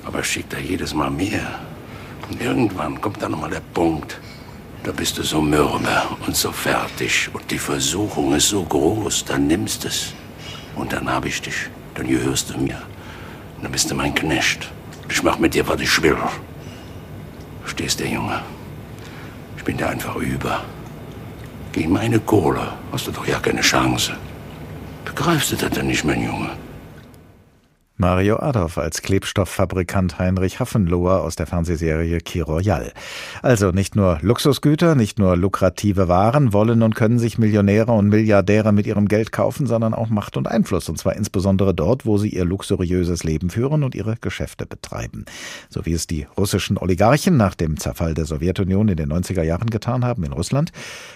S20: Aber ich schick dir jedes Mal mehr. Und irgendwann kommt dann nochmal der Punkt, da bist du so mürbe und so fertig und die Versuchung ist so groß, dann nimmst es. Und dann hab ich dich, dann gehörst du mir. Dann bist du mein Knecht. Ich mach mit dir, was ich will. Verstehst du, Junge? Ich bin dir einfach über. Gegen meine Kohle hast du doch ja keine Chance. Begreifst du das denn nicht, mein Junge?
S2: Mario Adolf als Klebstofffabrikant Heinrich Haffenloher aus der Fernsehserie Kir Royal. Also nicht nur Luxusgüter, nicht nur lukrative Waren wollen und können sich Millionäre und Milliardäre mit ihrem Geld kaufen, sondern auch Macht und Einfluss, und zwar insbesondere dort, wo sie ihr luxuriöses Leben führen und ihre Geschäfte betreiben. So wie es die russischen Oligarchen nach dem Zerfall der Sowjetunion in den 90er Jahren getan haben in Russland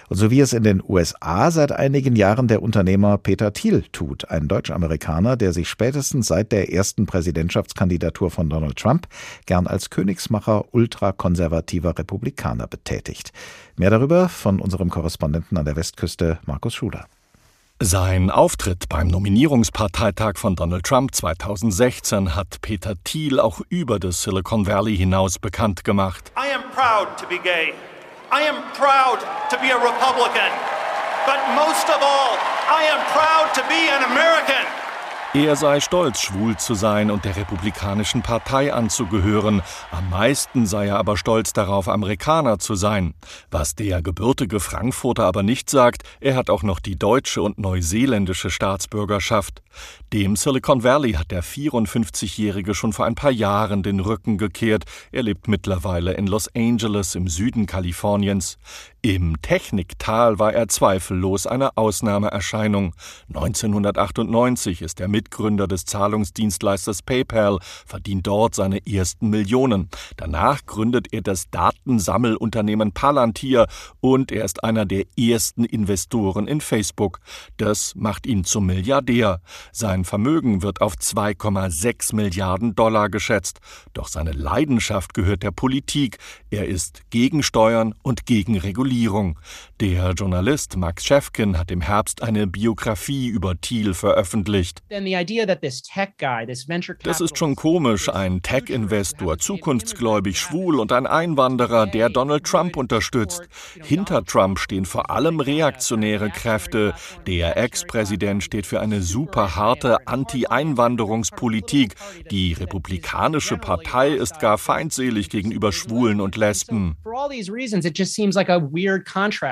S2: und so wie es in den USA seit einigen Jahren der Unternehmer Peter Thiel tut, ein Deutsch-Amerikaner, der sich spätestens seit der ersten Präsidentschaftskandidatur von Donald Trump gern als Königsmacher ultrakonservativer Republikaner betätigt. Mehr darüber von unserem Korrespondenten an der Westküste, Markus Schuler.
S21: Sein Auftritt beim Nominierungsparteitag von Donald Trump 2016 hat Peter Thiel auch über das Silicon Valley hinaus bekannt gemacht. I am proud to be gay. I am proud to be a Republican. But most of all, I am proud to be an American. Er sei stolz, schwul zu sein und der Republikanischen Partei anzugehören. Am meisten sei er aber stolz darauf, Amerikaner zu sein. Was der gebürtige Frankfurter aber nicht sagt, er hat auch noch die deutsche und neuseeländische Staatsbürgerschaft. Dem Silicon Valley hat der 54-Jährige schon vor ein paar Jahren den Rücken gekehrt. Er lebt mittlerweile in Los Angeles im Süden Kaliforniens. Im Techniktal war er zweifellos eine Ausnahmeerscheinung. 1998 ist er Mitgründer des Zahlungsdienstleisters PayPal, verdient dort seine ersten Millionen. Danach gründet er das Datensammelunternehmen Palantir und er ist einer der ersten Investoren in Facebook. Das macht ihn zum Milliardär. Sein Vermögen wird auf 2,6 Milliarden Dollar geschätzt. Doch seine Leidenschaft gehört der Politik. Er ist gegen Steuern und gegen Regulierung. Der Journalist Max Schäfken hat im Herbst eine Biografie über Thiel veröffentlicht. Das ist schon komisch, ein Tech-Investor, zukunftsgläubig, schwul und ein Einwanderer, der Donald Trump unterstützt. Hinter Trump stehen vor allem reaktionäre Kräfte. Der Ex-Präsident steht für eine super harte Anti-Einwanderungspolitik. Die Republikanische Partei ist gar feindselig gegenüber Schwulen und Lesben.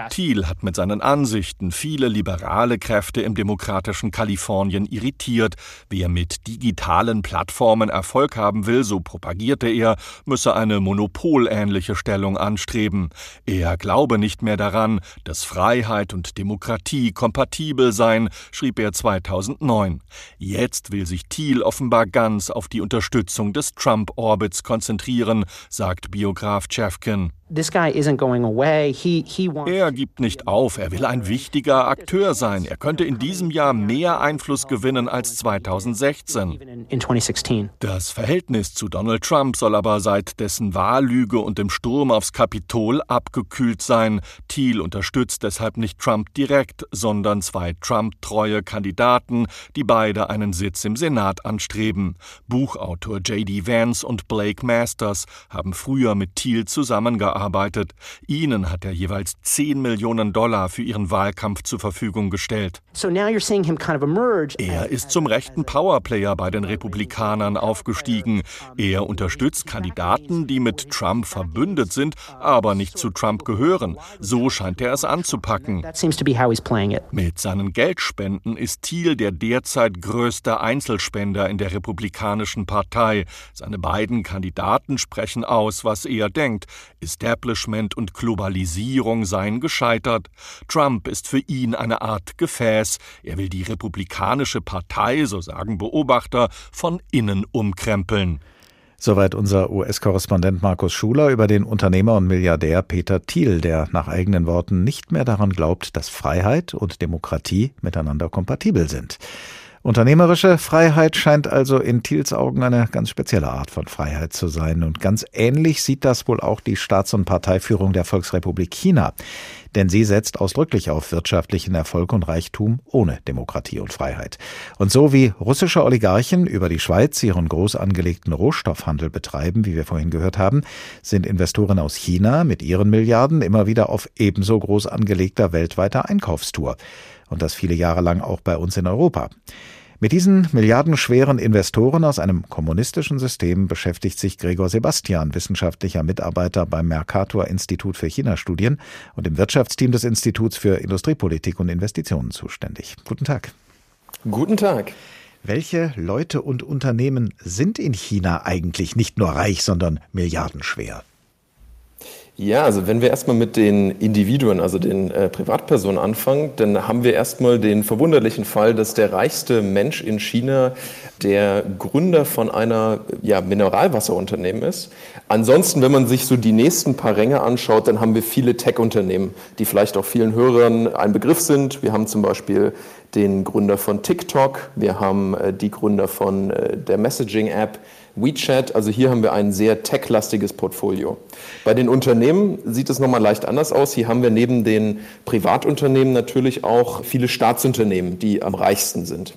S21: Thiel hat mit seinen Ansichten viele liberale Kräfte im demokratischen Kalifornien irritiert. Wer mit digitalen Plattformen Erfolg haben will, so propagierte er, müsse eine monopolähnliche Stellung anstreben. Er glaube nicht mehr daran, dass Freiheit und Demokratie kompatibel seien, schrieb er 2009. Jetzt will sich Thiel offenbar ganz auf die Unterstützung des Trump-Orbits konzentrieren, sagt Biograf Chefkin. Er gibt nicht auf, er will ein wichtiger Akteur sein. Er könnte in diesem Jahr mehr Einfluss gewinnen als 2016. Das Verhältnis zu Donald Trump soll aber seit dessen Wahllüge und dem Sturm aufs Kapitol abgekühlt sein. Thiel unterstützt deshalb nicht Trump direkt, sondern zwei Trump-treue Kandidaten, die beide einen Sitz im Senat anstreben. Buchautor J.D. Vance und Blake Masters haben früher mit Thiel zusammengearbeitet gearbeitet. Ihnen hat er jeweils 10 Millionen Dollar für ihren Wahlkampf zur Verfügung gestellt. Er ist zum rechten Powerplayer bei den Republikanern aufgestiegen. Er unterstützt Kandidaten, die mit Trump verbündet sind, aber nicht zu Trump gehören. So scheint er es anzupacken. Mit seinen Geldspenden ist Thiel der derzeit größte Einzelspender in der Republikanischen Partei. Seine beiden Kandidaten sprechen aus, was er denkt. Establishment und Globalisierung seien gescheitert. Trump ist für ihn eine Art Gefäß. Er will die Republikanische Partei, so sagen Beobachter, von innen umkrempeln.
S2: Soweit unser US-Korrespondent Markus Schuler über den Unternehmer und Milliardär Peter Thiel, der nach eigenen Worten nicht mehr daran glaubt, dass Freiheit und Demokratie miteinander kompatibel sind. Unternehmerische Freiheit scheint also in Thiels Augen eine ganz spezielle Art von Freiheit zu sein. Und ganz ähnlich sieht das wohl auch die Staats- und Parteiführung der Volksrepublik China. Denn sie setzt ausdrücklich auf wirtschaftlichen Erfolg und Reichtum ohne Demokratie und Freiheit. Und so wie russische Oligarchen über die Schweiz ihren groß angelegten Rohstoffhandel betreiben, wie wir vorhin gehört haben, sind Investoren aus China mit ihren Milliarden immer wieder auf ebenso groß angelegter weltweiter Einkaufstour. Und das viele Jahre lang auch bei uns in Europa. Mit diesen milliardenschweren Investoren aus einem kommunistischen System beschäftigt sich Gregor Sebastian, wissenschaftlicher Mitarbeiter beim Mercator Institut für China-Studien und im Wirtschaftsteam des Instituts für Industriepolitik und Investitionen zuständig. Guten Tag.
S22: Guten Tag.
S2: Welche Leute und Unternehmen sind in China eigentlich nicht nur reich, sondern milliardenschwer?
S22: Ja, also wenn wir erstmal mit den Individuen, also den äh, Privatpersonen anfangen, dann haben wir erstmal den verwunderlichen Fall, dass der reichste Mensch in China der Gründer von einer ja, Mineralwasserunternehmen ist. Ansonsten, wenn man sich so die nächsten paar Ränge anschaut, dann haben wir viele Tech-Unternehmen, die vielleicht auch vielen Hörern ein Begriff sind. Wir haben zum Beispiel den Gründer von TikTok, wir haben äh, die Gründer von äh, der Messaging-App WeChat. Also hier haben wir ein sehr tech-lastiges Portfolio. Bei den Unternehmen sieht es nochmal leicht anders aus. Hier haben wir neben den Privatunternehmen natürlich auch viele Staatsunternehmen, die am reichsten sind.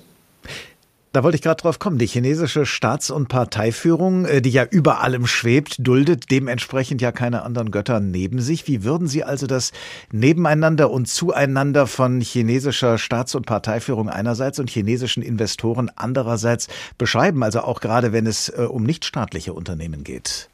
S2: Da wollte ich gerade drauf kommen. Die chinesische Staats- und Parteiführung, äh, die ja über allem schwebt, duldet dementsprechend ja keine anderen Götter neben sich. Wie würden Sie also das Nebeneinander und Zueinander von chinesischer Staats- und Parteiführung einerseits und chinesischen Investoren andererseits beschreiben? Also auch gerade wenn es äh, um nichtstaatliche Unternehmen geht.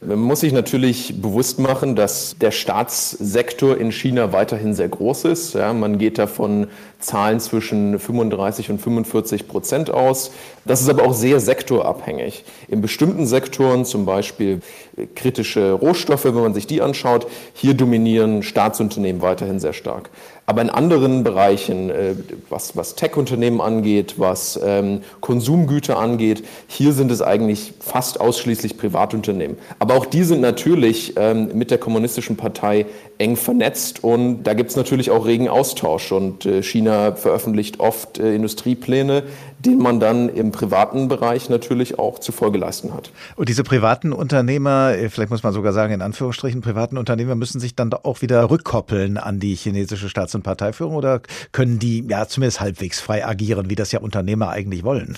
S22: Man muss sich natürlich bewusst machen, dass der Staatssektor in China weiterhin sehr groß ist. Ja, man geht da von Zahlen zwischen 35 und 45 Prozent aus. Das ist aber auch sehr sektorabhängig. In bestimmten Sektoren, zum Beispiel kritische Rohstoffe, wenn man sich die anschaut. Hier dominieren Staatsunternehmen weiterhin sehr stark. Aber in anderen Bereichen, äh, was, was Tech-Unternehmen angeht, was ähm, Konsumgüter angeht, hier sind es eigentlich fast ausschließlich Privatunternehmen. Aber auch die sind natürlich ähm, mit der Kommunistischen Partei eng vernetzt und da gibt es natürlich auch regen Austausch. Und äh, China veröffentlicht oft äh, Industriepläne, den man dann im privaten Bereich natürlich auch zu Folge leisten hat.
S2: Und diese privaten Unternehmer, äh, vielleicht muss man sogar sagen, in Anführungsstrichen, privaten Unternehmer müssen sich dann auch wieder rückkoppeln an die chinesische Staats- und Parteiführung oder können die ja zumindest halbwegs frei agieren, wie das ja Unternehmer eigentlich wollen?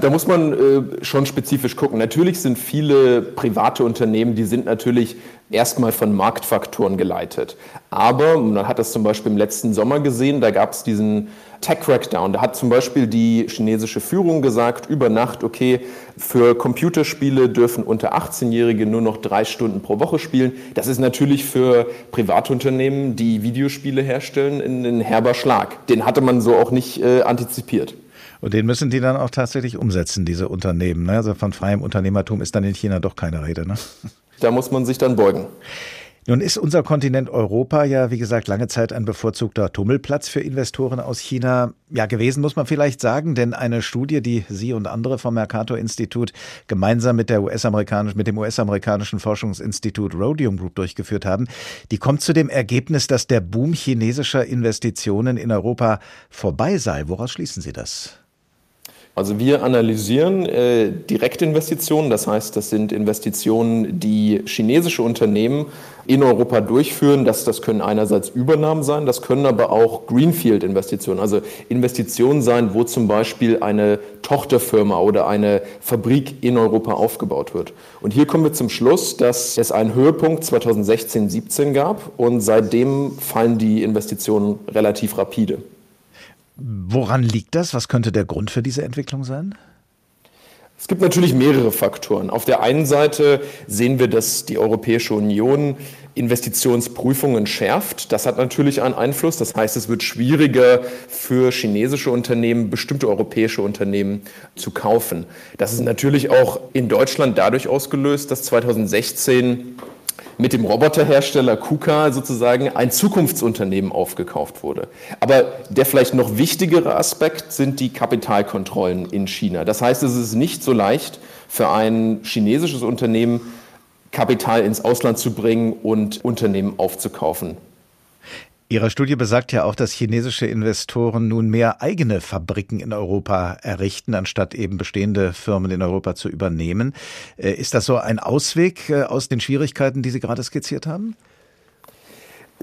S22: Da muss man äh, schon spezifisch gucken. Natürlich sind viele private Unternehmen, die sind natürlich erstmal von Marktfaktoren geleitet. Aber man hat das zum Beispiel im letzten Sommer gesehen, da gab es diesen Tech-Crackdown. Da hat zum Beispiel die chinesische Führung gesagt, über Nacht, okay, für Computerspiele dürfen unter 18-Jährige nur noch drei Stunden pro Woche spielen. Das ist natürlich für Privatunternehmen, die Videospiele herstellen, ein herber Schlag. Den hatte man so auch nicht äh, antizipiert.
S2: Und den müssen die dann auch tatsächlich umsetzen, diese Unternehmen. Ne? Also von freiem Unternehmertum ist dann in China doch keine Rede. Ne?
S22: Da muss man sich dann beugen.
S2: Nun ist unser Kontinent Europa ja, wie gesagt, lange Zeit ein bevorzugter Tummelplatz für Investoren aus China. Ja, gewesen muss man vielleicht sagen, denn eine Studie, die Sie und andere vom Mercator-Institut gemeinsam mit, der US mit dem US-amerikanischen Forschungsinstitut Rhodium Group durchgeführt haben, die kommt zu dem Ergebnis, dass der Boom chinesischer Investitionen in Europa vorbei sei. Woraus schließen Sie das?
S22: Also wir analysieren äh, Direktinvestitionen, das heißt, das sind Investitionen, die chinesische Unternehmen in Europa durchführen. Das, das können einerseits Übernahmen sein, das können aber auch Greenfield-Investitionen, also Investitionen sein, wo zum Beispiel eine Tochterfirma oder eine Fabrik in Europa aufgebaut wird. Und hier kommen wir zum Schluss, dass es einen Höhepunkt 2016, 17 gab und seitdem fallen die Investitionen relativ rapide.
S2: Woran liegt das? Was könnte der Grund für diese Entwicklung sein?
S22: Es gibt natürlich mehrere Faktoren. Auf der einen Seite sehen wir, dass die Europäische Union Investitionsprüfungen schärft. Das hat natürlich einen Einfluss. Das heißt, es wird schwieriger für chinesische Unternehmen, bestimmte europäische Unternehmen zu kaufen. Das ist natürlich auch in Deutschland dadurch ausgelöst, dass 2016 mit dem Roboterhersteller KUKA sozusagen ein Zukunftsunternehmen aufgekauft wurde. Aber der vielleicht noch wichtigere Aspekt sind die Kapitalkontrollen in China. Das heißt, es ist nicht so leicht für ein chinesisches Unternehmen, Kapital ins Ausland zu bringen und Unternehmen aufzukaufen.
S2: Ihre Studie besagt ja auch, dass chinesische Investoren nun mehr eigene Fabriken in Europa errichten, anstatt eben bestehende Firmen in Europa zu übernehmen. Äh, ist das so ein Ausweg äh, aus den Schwierigkeiten, die Sie gerade skizziert haben?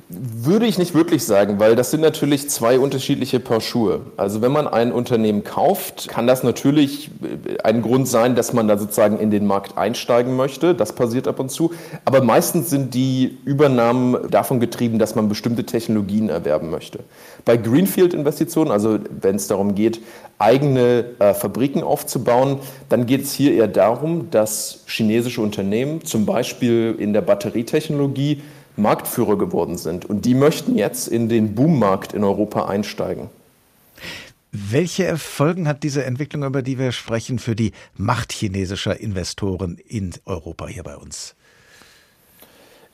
S22: Würde ich nicht wirklich sagen, weil das sind natürlich zwei unterschiedliche Paar Schuhe. Also wenn man ein Unternehmen kauft, kann das natürlich äh, ein Grund sein, dass man da sozusagen in den Markt einsteigen möchte. Das passiert ab und zu. Aber meistens sind die Übernahmen davon getrieben, dass man bestimmte Technologien erwerben möchte. Bei Greenfield-Investitionen, also wenn es darum geht, eigene äh, Fabriken aufzubauen, dann geht es hier eher darum, dass chinesische Unternehmen zum Beispiel in der Batterietechnologie Marktführer geworden sind. Und die möchten jetzt in den Boommarkt in Europa einsteigen.
S2: Welche Folgen hat diese Entwicklung, über die wir sprechen, für die Macht chinesischer Investoren in Europa hier bei uns?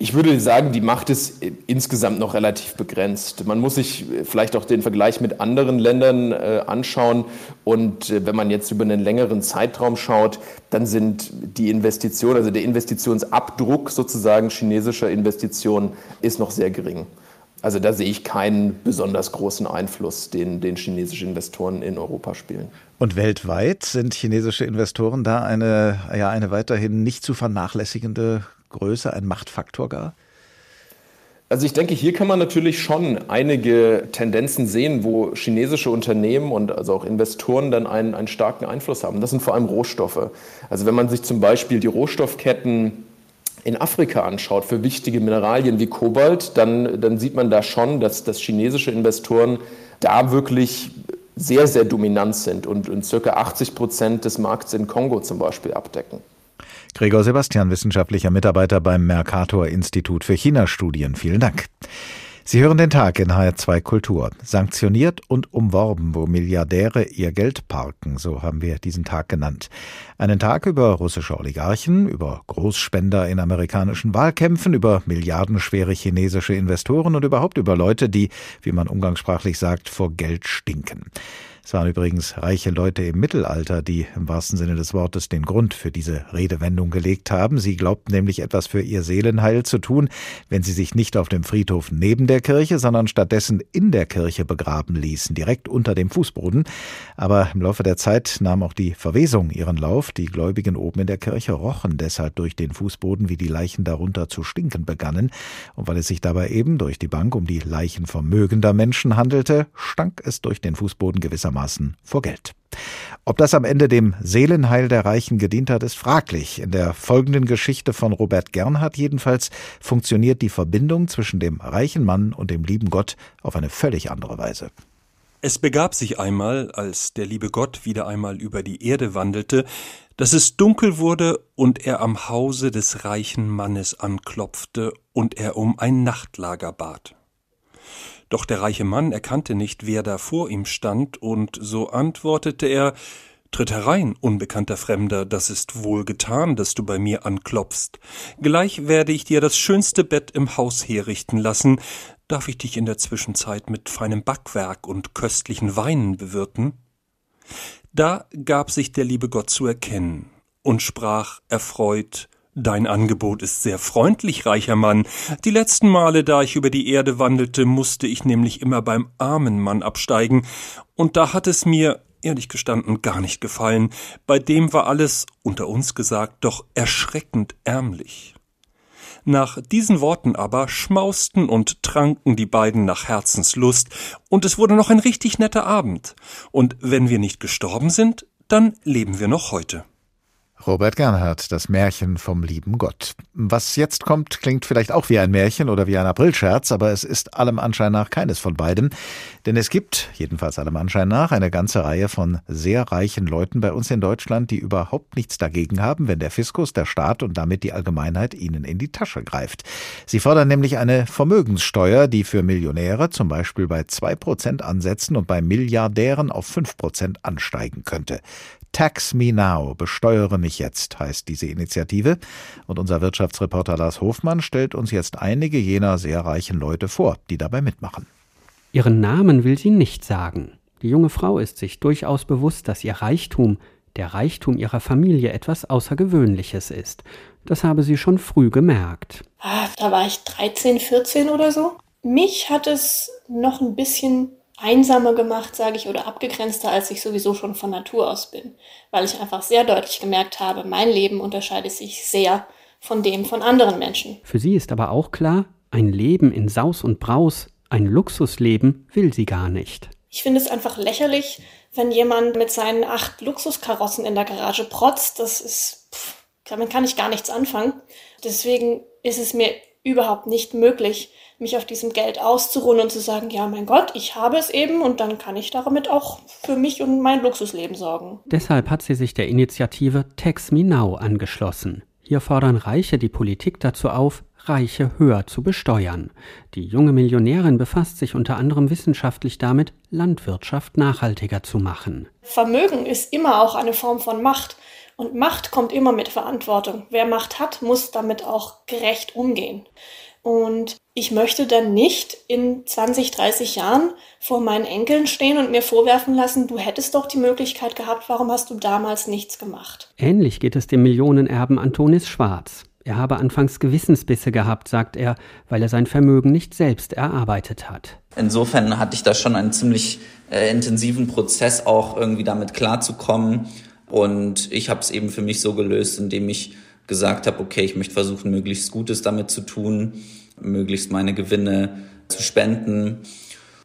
S22: Ich würde sagen, die Macht ist insgesamt noch relativ begrenzt. Man muss sich vielleicht auch den Vergleich mit anderen Ländern äh, anschauen. Und äh, wenn man jetzt über einen längeren Zeitraum schaut, dann sind die Investitionen, also der Investitionsabdruck sozusagen chinesischer Investitionen, ist noch sehr gering. Also da sehe ich keinen besonders großen Einfluss, den, den chinesische Investoren in Europa spielen.
S2: Und weltweit sind chinesische Investoren da eine, ja, eine weiterhin nicht zu vernachlässigende Größe ein Machtfaktor gar?
S22: Also ich denke, hier kann man natürlich schon einige Tendenzen sehen, wo chinesische Unternehmen und also auch Investoren dann einen, einen starken Einfluss haben. Das sind vor allem Rohstoffe. Also wenn man sich zum Beispiel die Rohstoffketten in Afrika anschaut für wichtige Mineralien wie Kobalt, dann, dann sieht man da schon, dass, dass chinesische Investoren da wirklich sehr, sehr dominant sind und, und circa 80 Prozent des Markts in Kongo zum Beispiel abdecken.
S2: Gregor Sebastian, wissenschaftlicher Mitarbeiter beim Mercator Institut für China-Studien. Vielen Dank. Sie hören den Tag in HR2 Kultur. Sanktioniert und umworben, wo Milliardäre ihr Geld parken, so haben wir diesen Tag genannt. Einen Tag über russische Oligarchen, über Großspender in amerikanischen Wahlkämpfen, über milliardenschwere chinesische Investoren und überhaupt über Leute, die, wie man umgangssprachlich sagt, vor Geld stinken. Es waren übrigens reiche Leute im Mittelalter, die im wahrsten Sinne des Wortes den Grund für diese Redewendung gelegt haben. Sie glaubten nämlich etwas für ihr Seelenheil zu tun, wenn sie sich nicht auf dem Friedhof neben der Kirche, sondern stattdessen in der Kirche begraben ließen, direkt unter dem Fußboden. Aber im Laufe der Zeit nahm auch die Verwesung ihren Lauf. Die Gläubigen oben in der Kirche rochen deshalb durch den Fußboden, wie die Leichen darunter zu stinken begannen. Und weil es sich dabei eben durch die Bank um die Leichen vermögender Menschen handelte, stank es durch den Fußboden gewisser gewissermaßen vor Geld. Ob das am Ende dem Seelenheil der Reichen gedient hat, ist fraglich. In der folgenden Geschichte von Robert Gernhardt jedenfalls funktioniert die Verbindung zwischen dem reichen Mann und dem lieben Gott auf eine völlig andere Weise.
S16: Es begab sich einmal, als der liebe Gott wieder einmal über die Erde wandelte, dass es dunkel wurde und er am Hause des reichen Mannes anklopfte und er um ein Nachtlager bat. Doch der reiche Mann erkannte nicht, wer da vor ihm stand, und so antwortete er Tritt herein, unbekannter Fremder, das ist wohl getan, dass du bei mir anklopfst. Gleich werde ich dir das schönste Bett im Haus herrichten lassen. Darf ich dich in der Zwischenzeit mit feinem Backwerk und köstlichen Weinen bewirten? Da gab sich der liebe Gott zu erkennen und sprach erfreut Dein Angebot ist sehr freundlich, reicher Mann. Die letzten Male, da ich über die Erde wandelte, musste ich nämlich immer beim armen Mann absteigen, und da hat es mir, ehrlich gestanden, gar nicht gefallen. Bei dem war alles, unter uns gesagt, doch erschreckend ärmlich. Nach diesen Worten aber schmausten und tranken die beiden nach Herzenslust, und es wurde noch ein richtig netter Abend. Und wenn wir nicht gestorben sind, dann leben wir noch heute.
S2: Robert Gernhardt, das Märchen vom lieben Gott. Was jetzt kommt, klingt vielleicht auch wie ein Märchen oder wie ein Aprilscherz, aber es ist allem Anschein nach keines von beidem. Denn es gibt, jedenfalls allem Anschein nach, eine ganze Reihe von sehr reichen Leuten bei uns in Deutschland, die überhaupt nichts dagegen haben, wenn der Fiskus, der Staat und damit die Allgemeinheit ihnen in die Tasche greift. Sie fordern nämlich eine Vermögenssteuer, die für Millionäre zum Beispiel bei zwei Prozent ansetzen und bei Milliardären auf fünf Prozent ansteigen könnte. Tax Me Now, besteuere mich jetzt, heißt diese Initiative. Und unser Wirtschaftsreporter Lars Hofmann stellt uns jetzt einige jener sehr reichen Leute vor, die dabei mitmachen.
S23: Ihren Namen will sie nicht sagen. Die junge Frau ist sich durchaus bewusst, dass ihr Reichtum, der Reichtum ihrer Familie etwas Außergewöhnliches ist. Das habe sie schon früh gemerkt.
S24: Ah, da war ich 13, 14 oder so. Mich hat es noch ein bisschen einsamer gemacht, sage ich, oder abgegrenzter, als ich sowieso schon von Natur aus bin, weil ich einfach sehr deutlich gemerkt habe, mein Leben unterscheidet sich sehr von dem von anderen Menschen.
S23: Für sie ist aber auch klar, ein Leben in Saus und Braus, ein Luxusleben will sie gar nicht.
S24: Ich finde es einfach lächerlich, wenn jemand mit seinen acht Luxuskarossen in der Garage protzt. Das ist, pff, damit kann ich gar nichts anfangen. Deswegen ist es mir überhaupt nicht möglich, mich auf diesem Geld auszuruhen und zu sagen, ja, mein Gott, ich habe es eben und dann kann ich damit auch für mich und mein Luxusleben sorgen.
S23: Deshalb hat sie sich der Initiative Tax Me Now angeschlossen. Hier fordern Reiche die Politik dazu auf, Reiche höher zu besteuern. Die junge Millionärin befasst sich unter anderem wissenschaftlich damit, Landwirtschaft nachhaltiger zu machen.
S24: Vermögen ist immer auch eine Form von Macht. Und Macht kommt immer mit Verantwortung. Wer Macht hat, muss damit auch gerecht umgehen. Und ich möchte dann nicht in 20, 30 Jahren vor meinen Enkeln stehen und mir vorwerfen lassen, du hättest doch die Möglichkeit gehabt, warum hast du damals nichts gemacht?
S23: Ähnlich geht es dem Millionenerben Antonis Schwarz. Er habe anfangs Gewissensbisse gehabt, sagt er, weil er sein Vermögen nicht selbst erarbeitet hat.
S25: Insofern hatte ich da schon einen ziemlich äh, intensiven Prozess, auch irgendwie damit klarzukommen. Und ich habe es eben für mich so gelöst, indem ich gesagt habe, okay, ich möchte versuchen, möglichst Gutes damit zu tun, möglichst meine Gewinne zu spenden.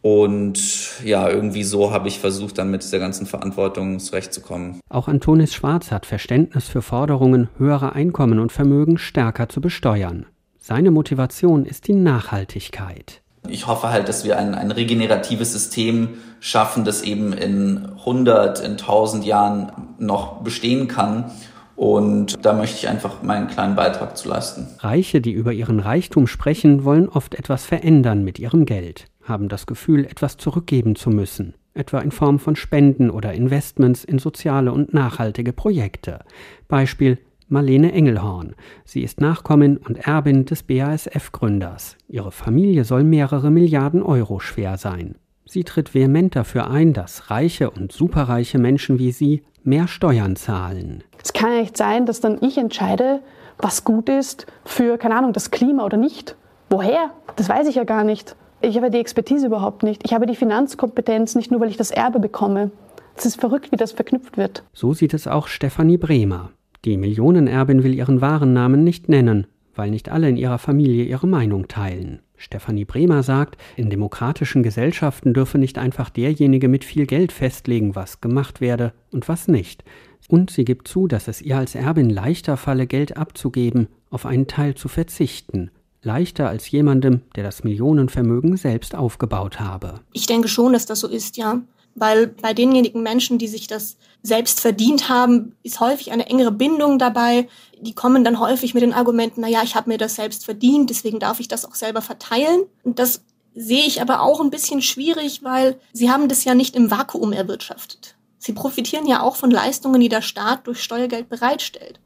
S25: Und ja, irgendwie so habe ich versucht, dann mit dieser ganzen Verantwortung zurechtzukommen.
S23: Auch Antonis Schwarz hat Verständnis für Forderungen, höhere Einkommen und Vermögen stärker zu besteuern. Seine Motivation ist die Nachhaltigkeit.
S25: Ich hoffe halt, dass wir ein, ein regeneratives System schaffen, das eben in 100, in 1000 Jahren noch bestehen kann Und da möchte ich einfach meinen kleinen Beitrag zu leisten.
S23: Reiche, die über ihren Reichtum sprechen, wollen oft etwas verändern mit ihrem Geld, haben das Gefühl, etwas zurückgeben zu müssen, etwa in Form von Spenden oder Investments in soziale und nachhaltige Projekte. Beispiel Marlene Engelhorn. Sie ist Nachkommin und Erbin des BASF-Gründers. Ihre Familie soll mehrere Milliarden Euro schwer sein. Sie tritt vehement dafür ein, dass reiche und superreiche Menschen wie sie mehr Steuern zahlen.
S26: Es kann ja nicht sein, dass dann ich entscheide, was gut ist für, keine Ahnung, das Klima oder nicht. Woher? Das weiß ich ja gar nicht. Ich habe die Expertise überhaupt nicht. Ich habe die Finanzkompetenz nicht nur, weil ich das Erbe bekomme. Es ist verrückt, wie das verknüpft wird.
S23: So sieht es auch Stefanie Bremer. Die Millionenerbin will ihren wahren Namen nicht nennen, weil nicht alle in ihrer Familie ihre Meinung teilen. Stefanie Bremer sagt, in demokratischen Gesellschaften dürfe nicht einfach derjenige mit viel Geld festlegen, was gemacht werde und was nicht. Und sie gibt zu, dass es ihr als Erbin leichter falle, Geld abzugeben, auf einen Teil zu verzichten. Leichter als jemandem, der das Millionenvermögen selbst aufgebaut habe.
S24: Ich denke schon, dass das so ist, ja. Weil bei denjenigen Menschen, die sich das selbst verdient haben, ist häufig eine engere Bindung dabei. Die kommen dann häufig mit den Argumenten, na ja, ich habe mir das selbst verdient, deswegen darf ich das auch selber verteilen. Und das sehe ich aber auch ein bisschen schwierig, weil sie haben das ja nicht im Vakuum erwirtschaftet. Sie profitieren ja auch von Leistungen, die der Staat durch Steuergeld bereitstellt.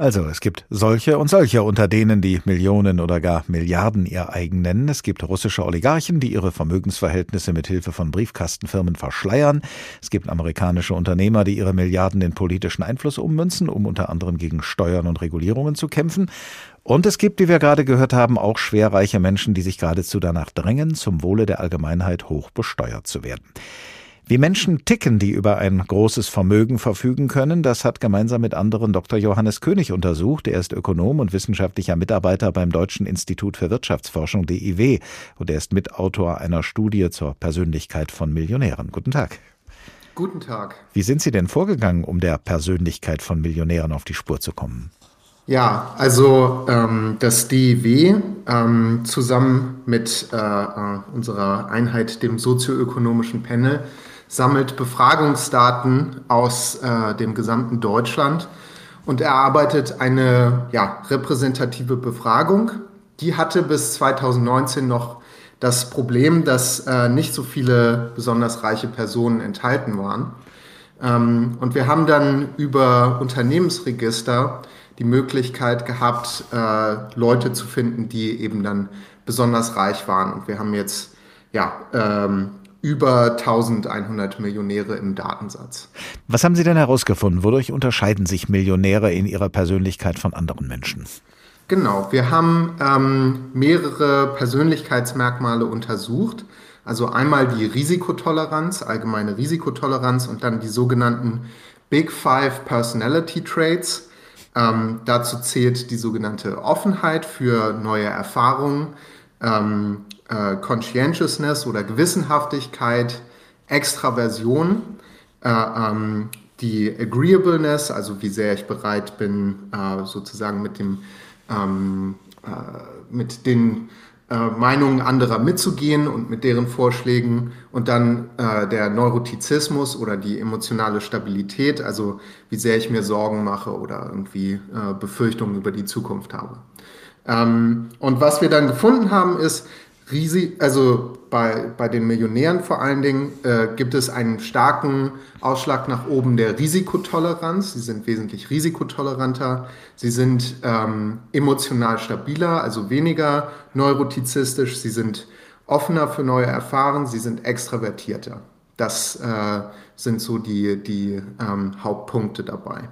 S2: Also es gibt solche und solche unter denen, die Millionen oder gar Milliarden ihr eigen nennen. Es gibt russische Oligarchen, die ihre Vermögensverhältnisse mit Hilfe von Briefkastenfirmen verschleiern. Es gibt amerikanische Unternehmer, die ihre Milliarden in politischen Einfluss ummünzen, um unter anderem gegen Steuern und Regulierungen zu kämpfen. Und es gibt, wie wir gerade gehört haben, auch schwerreiche Menschen, die sich geradezu danach drängen, zum Wohle der Allgemeinheit hoch besteuert zu werden. Wie Menschen ticken, die über ein großes Vermögen verfügen können, das hat gemeinsam mit anderen Dr. Johannes König untersucht. Er ist Ökonom und wissenschaftlicher Mitarbeiter beim Deutschen Institut für Wirtschaftsforschung DIW und er ist Mitautor einer Studie zur Persönlichkeit von Millionären. Guten Tag.
S27: Guten Tag.
S2: Wie sind Sie denn vorgegangen, um der Persönlichkeit von Millionären auf die Spur zu kommen?
S27: Ja, also ähm, das DIW ähm, zusammen mit äh, äh, unserer Einheit, dem sozioökonomischen Panel, sammelt Befragungsdaten aus äh, dem gesamten Deutschland und erarbeitet eine ja, repräsentative Befragung. Die hatte bis 2019 noch das Problem, dass äh, nicht so viele besonders reiche Personen enthalten waren. Ähm, und wir haben dann über Unternehmensregister die Möglichkeit gehabt, äh, Leute zu finden, die eben dann besonders reich waren. Und wir haben jetzt ja, ähm, über 1100 Millionäre im Datensatz.
S2: Was haben Sie denn herausgefunden? Wodurch unterscheiden sich Millionäre in ihrer Persönlichkeit von anderen Menschen?
S27: Genau, wir haben ähm, mehrere Persönlichkeitsmerkmale untersucht. Also einmal die Risikotoleranz, allgemeine Risikotoleranz und dann die sogenannten Big Five Personality Traits. Ähm, dazu zählt die sogenannte Offenheit für neue Erfahrungen, ähm, äh, Conscientiousness oder Gewissenhaftigkeit, Extraversion, äh, ähm, die Agreeableness, also wie sehr ich bereit bin, äh, sozusagen mit, dem, ähm, äh, mit den äh, Meinungen anderer mitzugehen und mit deren Vorschlägen und dann äh, der Neurotizismus oder die emotionale Stabilität, also wie sehr ich mir Sorgen mache oder irgendwie Befürchtungen über die Zukunft habe. Ähm, und was wir dann gefunden haben, ist, riesig, also bei, bei den Millionären vor allen Dingen äh, gibt es einen starken Ausschlag nach oben der Risikotoleranz. Sie sind wesentlich risikotoleranter. Sie sind ähm, emotional stabiler, also weniger neurotizistisch. Sie sind offener für neue Erfahrungen. Sie sind extravertierter. Das äh, sind so die, die ähm, Hauptpunkte dabei.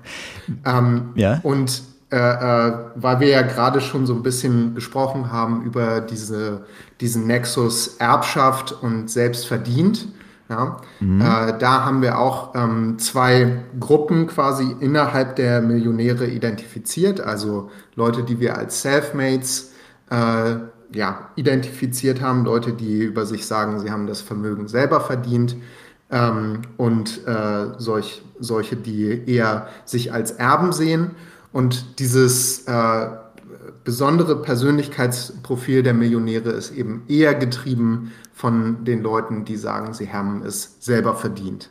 S27: Ähm, ja. Und äh, äh, weil wir ja gerade schon so ein bisschen gesprochen haben über diese, diesen Nexus Erbschaft und Selbstverdient. Ja, mhm. äh, da haben wir auch ähm, zwei Gruppen quasi innerhalb der Millionäre identifiziert, also Leute, die wir als Selfmates äh, ja, identifiziert haben, Leute, die über sich sagen, sie haben das Vermögen selber verdient ähm, und äh, solch, solche, die eher sich als Erben sehen. Und dieses äh, besondere Persönlichkeitsprofil der Millionäre ist eben eher getrieben von den Leuten, die sagen, sie haben es selber verdient.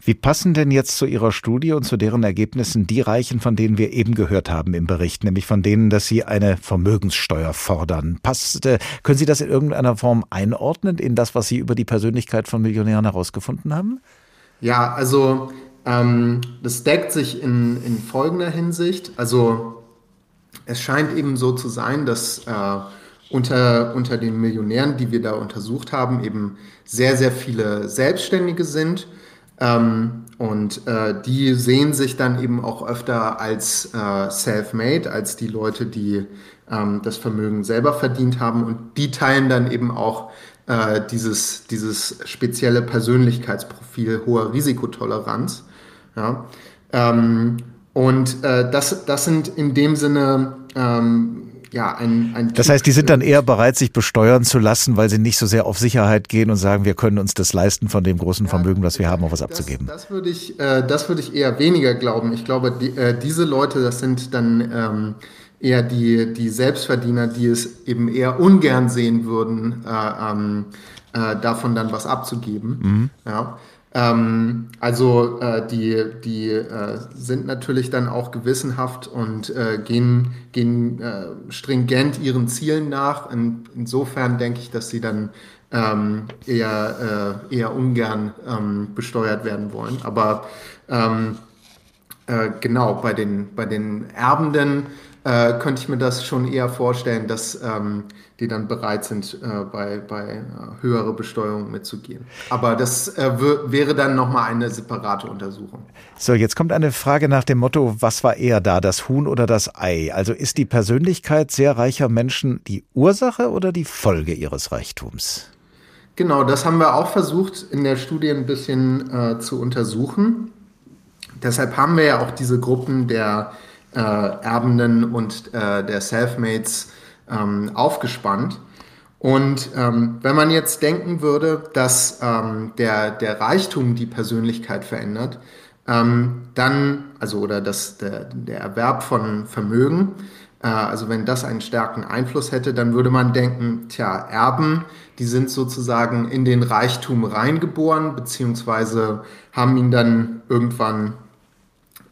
S2: Wie passen denn jetzt zu Ihrer Studie und zu deren Ergebnissen die Reichen, von denen wir eben gehört haben im Bericht, nämlich von denen, dass sie eine Vermögenssteuer fordern? Passt, äh, können Sie das in irgendeiner Form einordnen in das, was Sie über die Persönlichkeit von Millionären herausgefunden haben?
S27: Ja, also ähm, das deckt sich in, in folgender Hinsicht. Also es scheint eben so zu sein, dass äh, unter, unter den Millionären, die wir da untersucht haben, eben sehr, sehr viele Selbstständige sind. Ähm, und äh, die sehen sich dann eben auch öfter als äh, self-made, als die Leute, die ähm, das Vermögen selber verdient haben. Und die teilen dann eben auch äh, dieses, dieses spezielle Persönlichkeitsprofil hoher Risikotoleranz. Ja? Ähm, und äh, das, das sind in dem Sinne ähm, ja, ein, ein
S2: Das heißt, die sind dann eher bereit, sich besteuern zu lassen, weil sie nicht so sehr auf Sicherheit gehen und sagen, wir können uns das leisten, von dem großen Vermögen, was wir haben, auch was abzugeben.
S27: Das, das würde ich, äh, das würde ich eher weniger glauben. Ich glaube, die, äh, diese Leute, das sind dann ähm, eher die, die Selbstverdiener, die es eben eher ungern sehen würden, äh, ähm, äh, davon dann was abzugeben. Mhm. Ja. Ähm, also äh, die, die äh, sind natürlich dann auch gewissenhaft und äh, gehen, gehen äh, stringent ihren Zielen nach. In, insofern denke ich, dass sie dann ähm, eher, äh, eher ungern ähm, besteuert werden wollen. Aber ähm, äh, genau, bei den, bei den Erbenden äh, könnte ich mir das schon eher vorstellen, dass ähm, die dann bereit sind, äh, bei, bei äh, höherer Besteuerung mitzugehen. Aber das äh, wäre dann nochmal eine separate Untersuchung.
S2: So, jetzt kommt eine Frage nach dem Motto, was war eher da, das Huhn oder das Ei? Also ist die Persönlichkeit sehr reicher Menschen die Ursache oder die Folge ihres Reichtums?
S27: Genau, das haben wir auch versucht in der Studie ein bisschen äh, zu untersuchen. Deshalb haben wir ja auch diese Gruppen der äh, Erbenden und äh, der Selfmates ähm, aufgespannt. Und ähm, wenn man jetzt denken würde, dass ähm, der, der Reichtum die Persönlichkeit verändert, ähm, dann, also oder dass der, der Erwerb von Vermögen, äh, also wenn das einen starken Einfluss hätte, dann würde man denken, tja, Erben, die sind sozusagen in den Reichtum reingeboren, beziehungsweise haben ihn dann irgendwann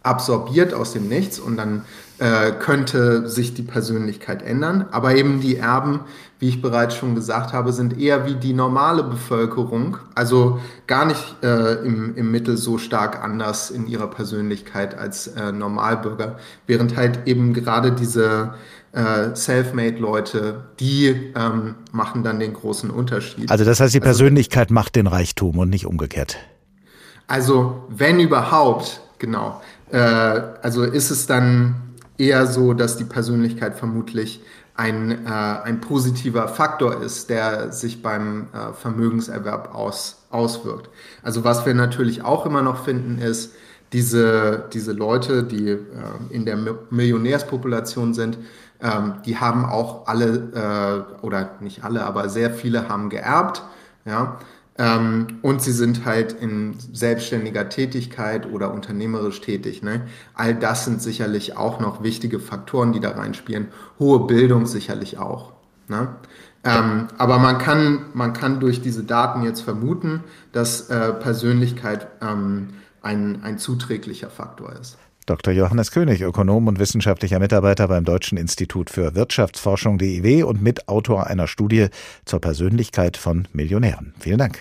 S27: absorbiert aus dem Nichts und dann äh, könnte sich die Persönlichkeit ändern. Aber eben die Erben, wie ich bereits schon gesagt habe, sind eher wie die normale Bevölkerung, also gar nicht äh, im, im Mittel so stark anders in ihrer Persönlichkeit als äh, Normalbürger, während halt eben gerade diese äh, Selfmade-Leute, die ähm, machen dann den großen Unterschied.
S2: Also das heißt, die also Persönlichkeit also, macht den Reichtum und nicht umgekehrt.
S27: Also wenn überhaupt, genau. Äh, also ist es dann eher so, dass die Persönlichkeit vermutlich ein, äh, ein positiver Faktor ist, der sich beim äh, Vermögenserwerb aus, auswirkt. Also was wir natürlich auch immer noch finden, ist, diese, diese Leute, die äh, in der Millionärspopulation sind, ähm, die haben auch alle, äh, oder nicht alle, aber sehr viele haben geerbt. Ja? Ähm, und sie sind halt in selbstständiger Tätigkeit oder unternehmerisch tätig. Ne? All das sind sicherlich auch noch wichtige Faktoren, die da reinspielen. Hohe Bildung sicherlich auch. Ne? Ähm, aber man kann, man kann durch diese Daten jetzt vermuten, dass äh, Persönlichkeit ähm, ein, ein zuträglicher Faktor ist.
S2: Dr. Johannes König, Ökonom und wissenschaftlicher Mitarbeiter beim Deutschen Institut für Wirtschaftsforschung DIW und Mitautor einer Studie zur Persönlichkeit von Millionären. Vielen Dank.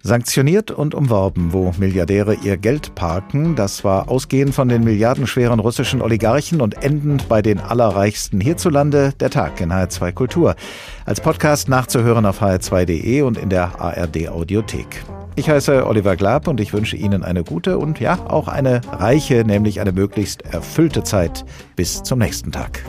S2: Sanktioniert und umworben, wo Milliardäre ihr Geld parken, das war ausgehend von den milliardenschweren russischen Oligarchen und endend bei den Allerreichsten hierzulande der Tag in HR2 Kultur. Als Podcast nachzuhören auf hr2.de und in der ARD Audiothek. Ich heiße Oliver Glab und ich wünsche Ihnen eine gute und ja auch eine reiche, nämlich eine möglichst erfüllte Zeit. Bis zum nächsten Tag.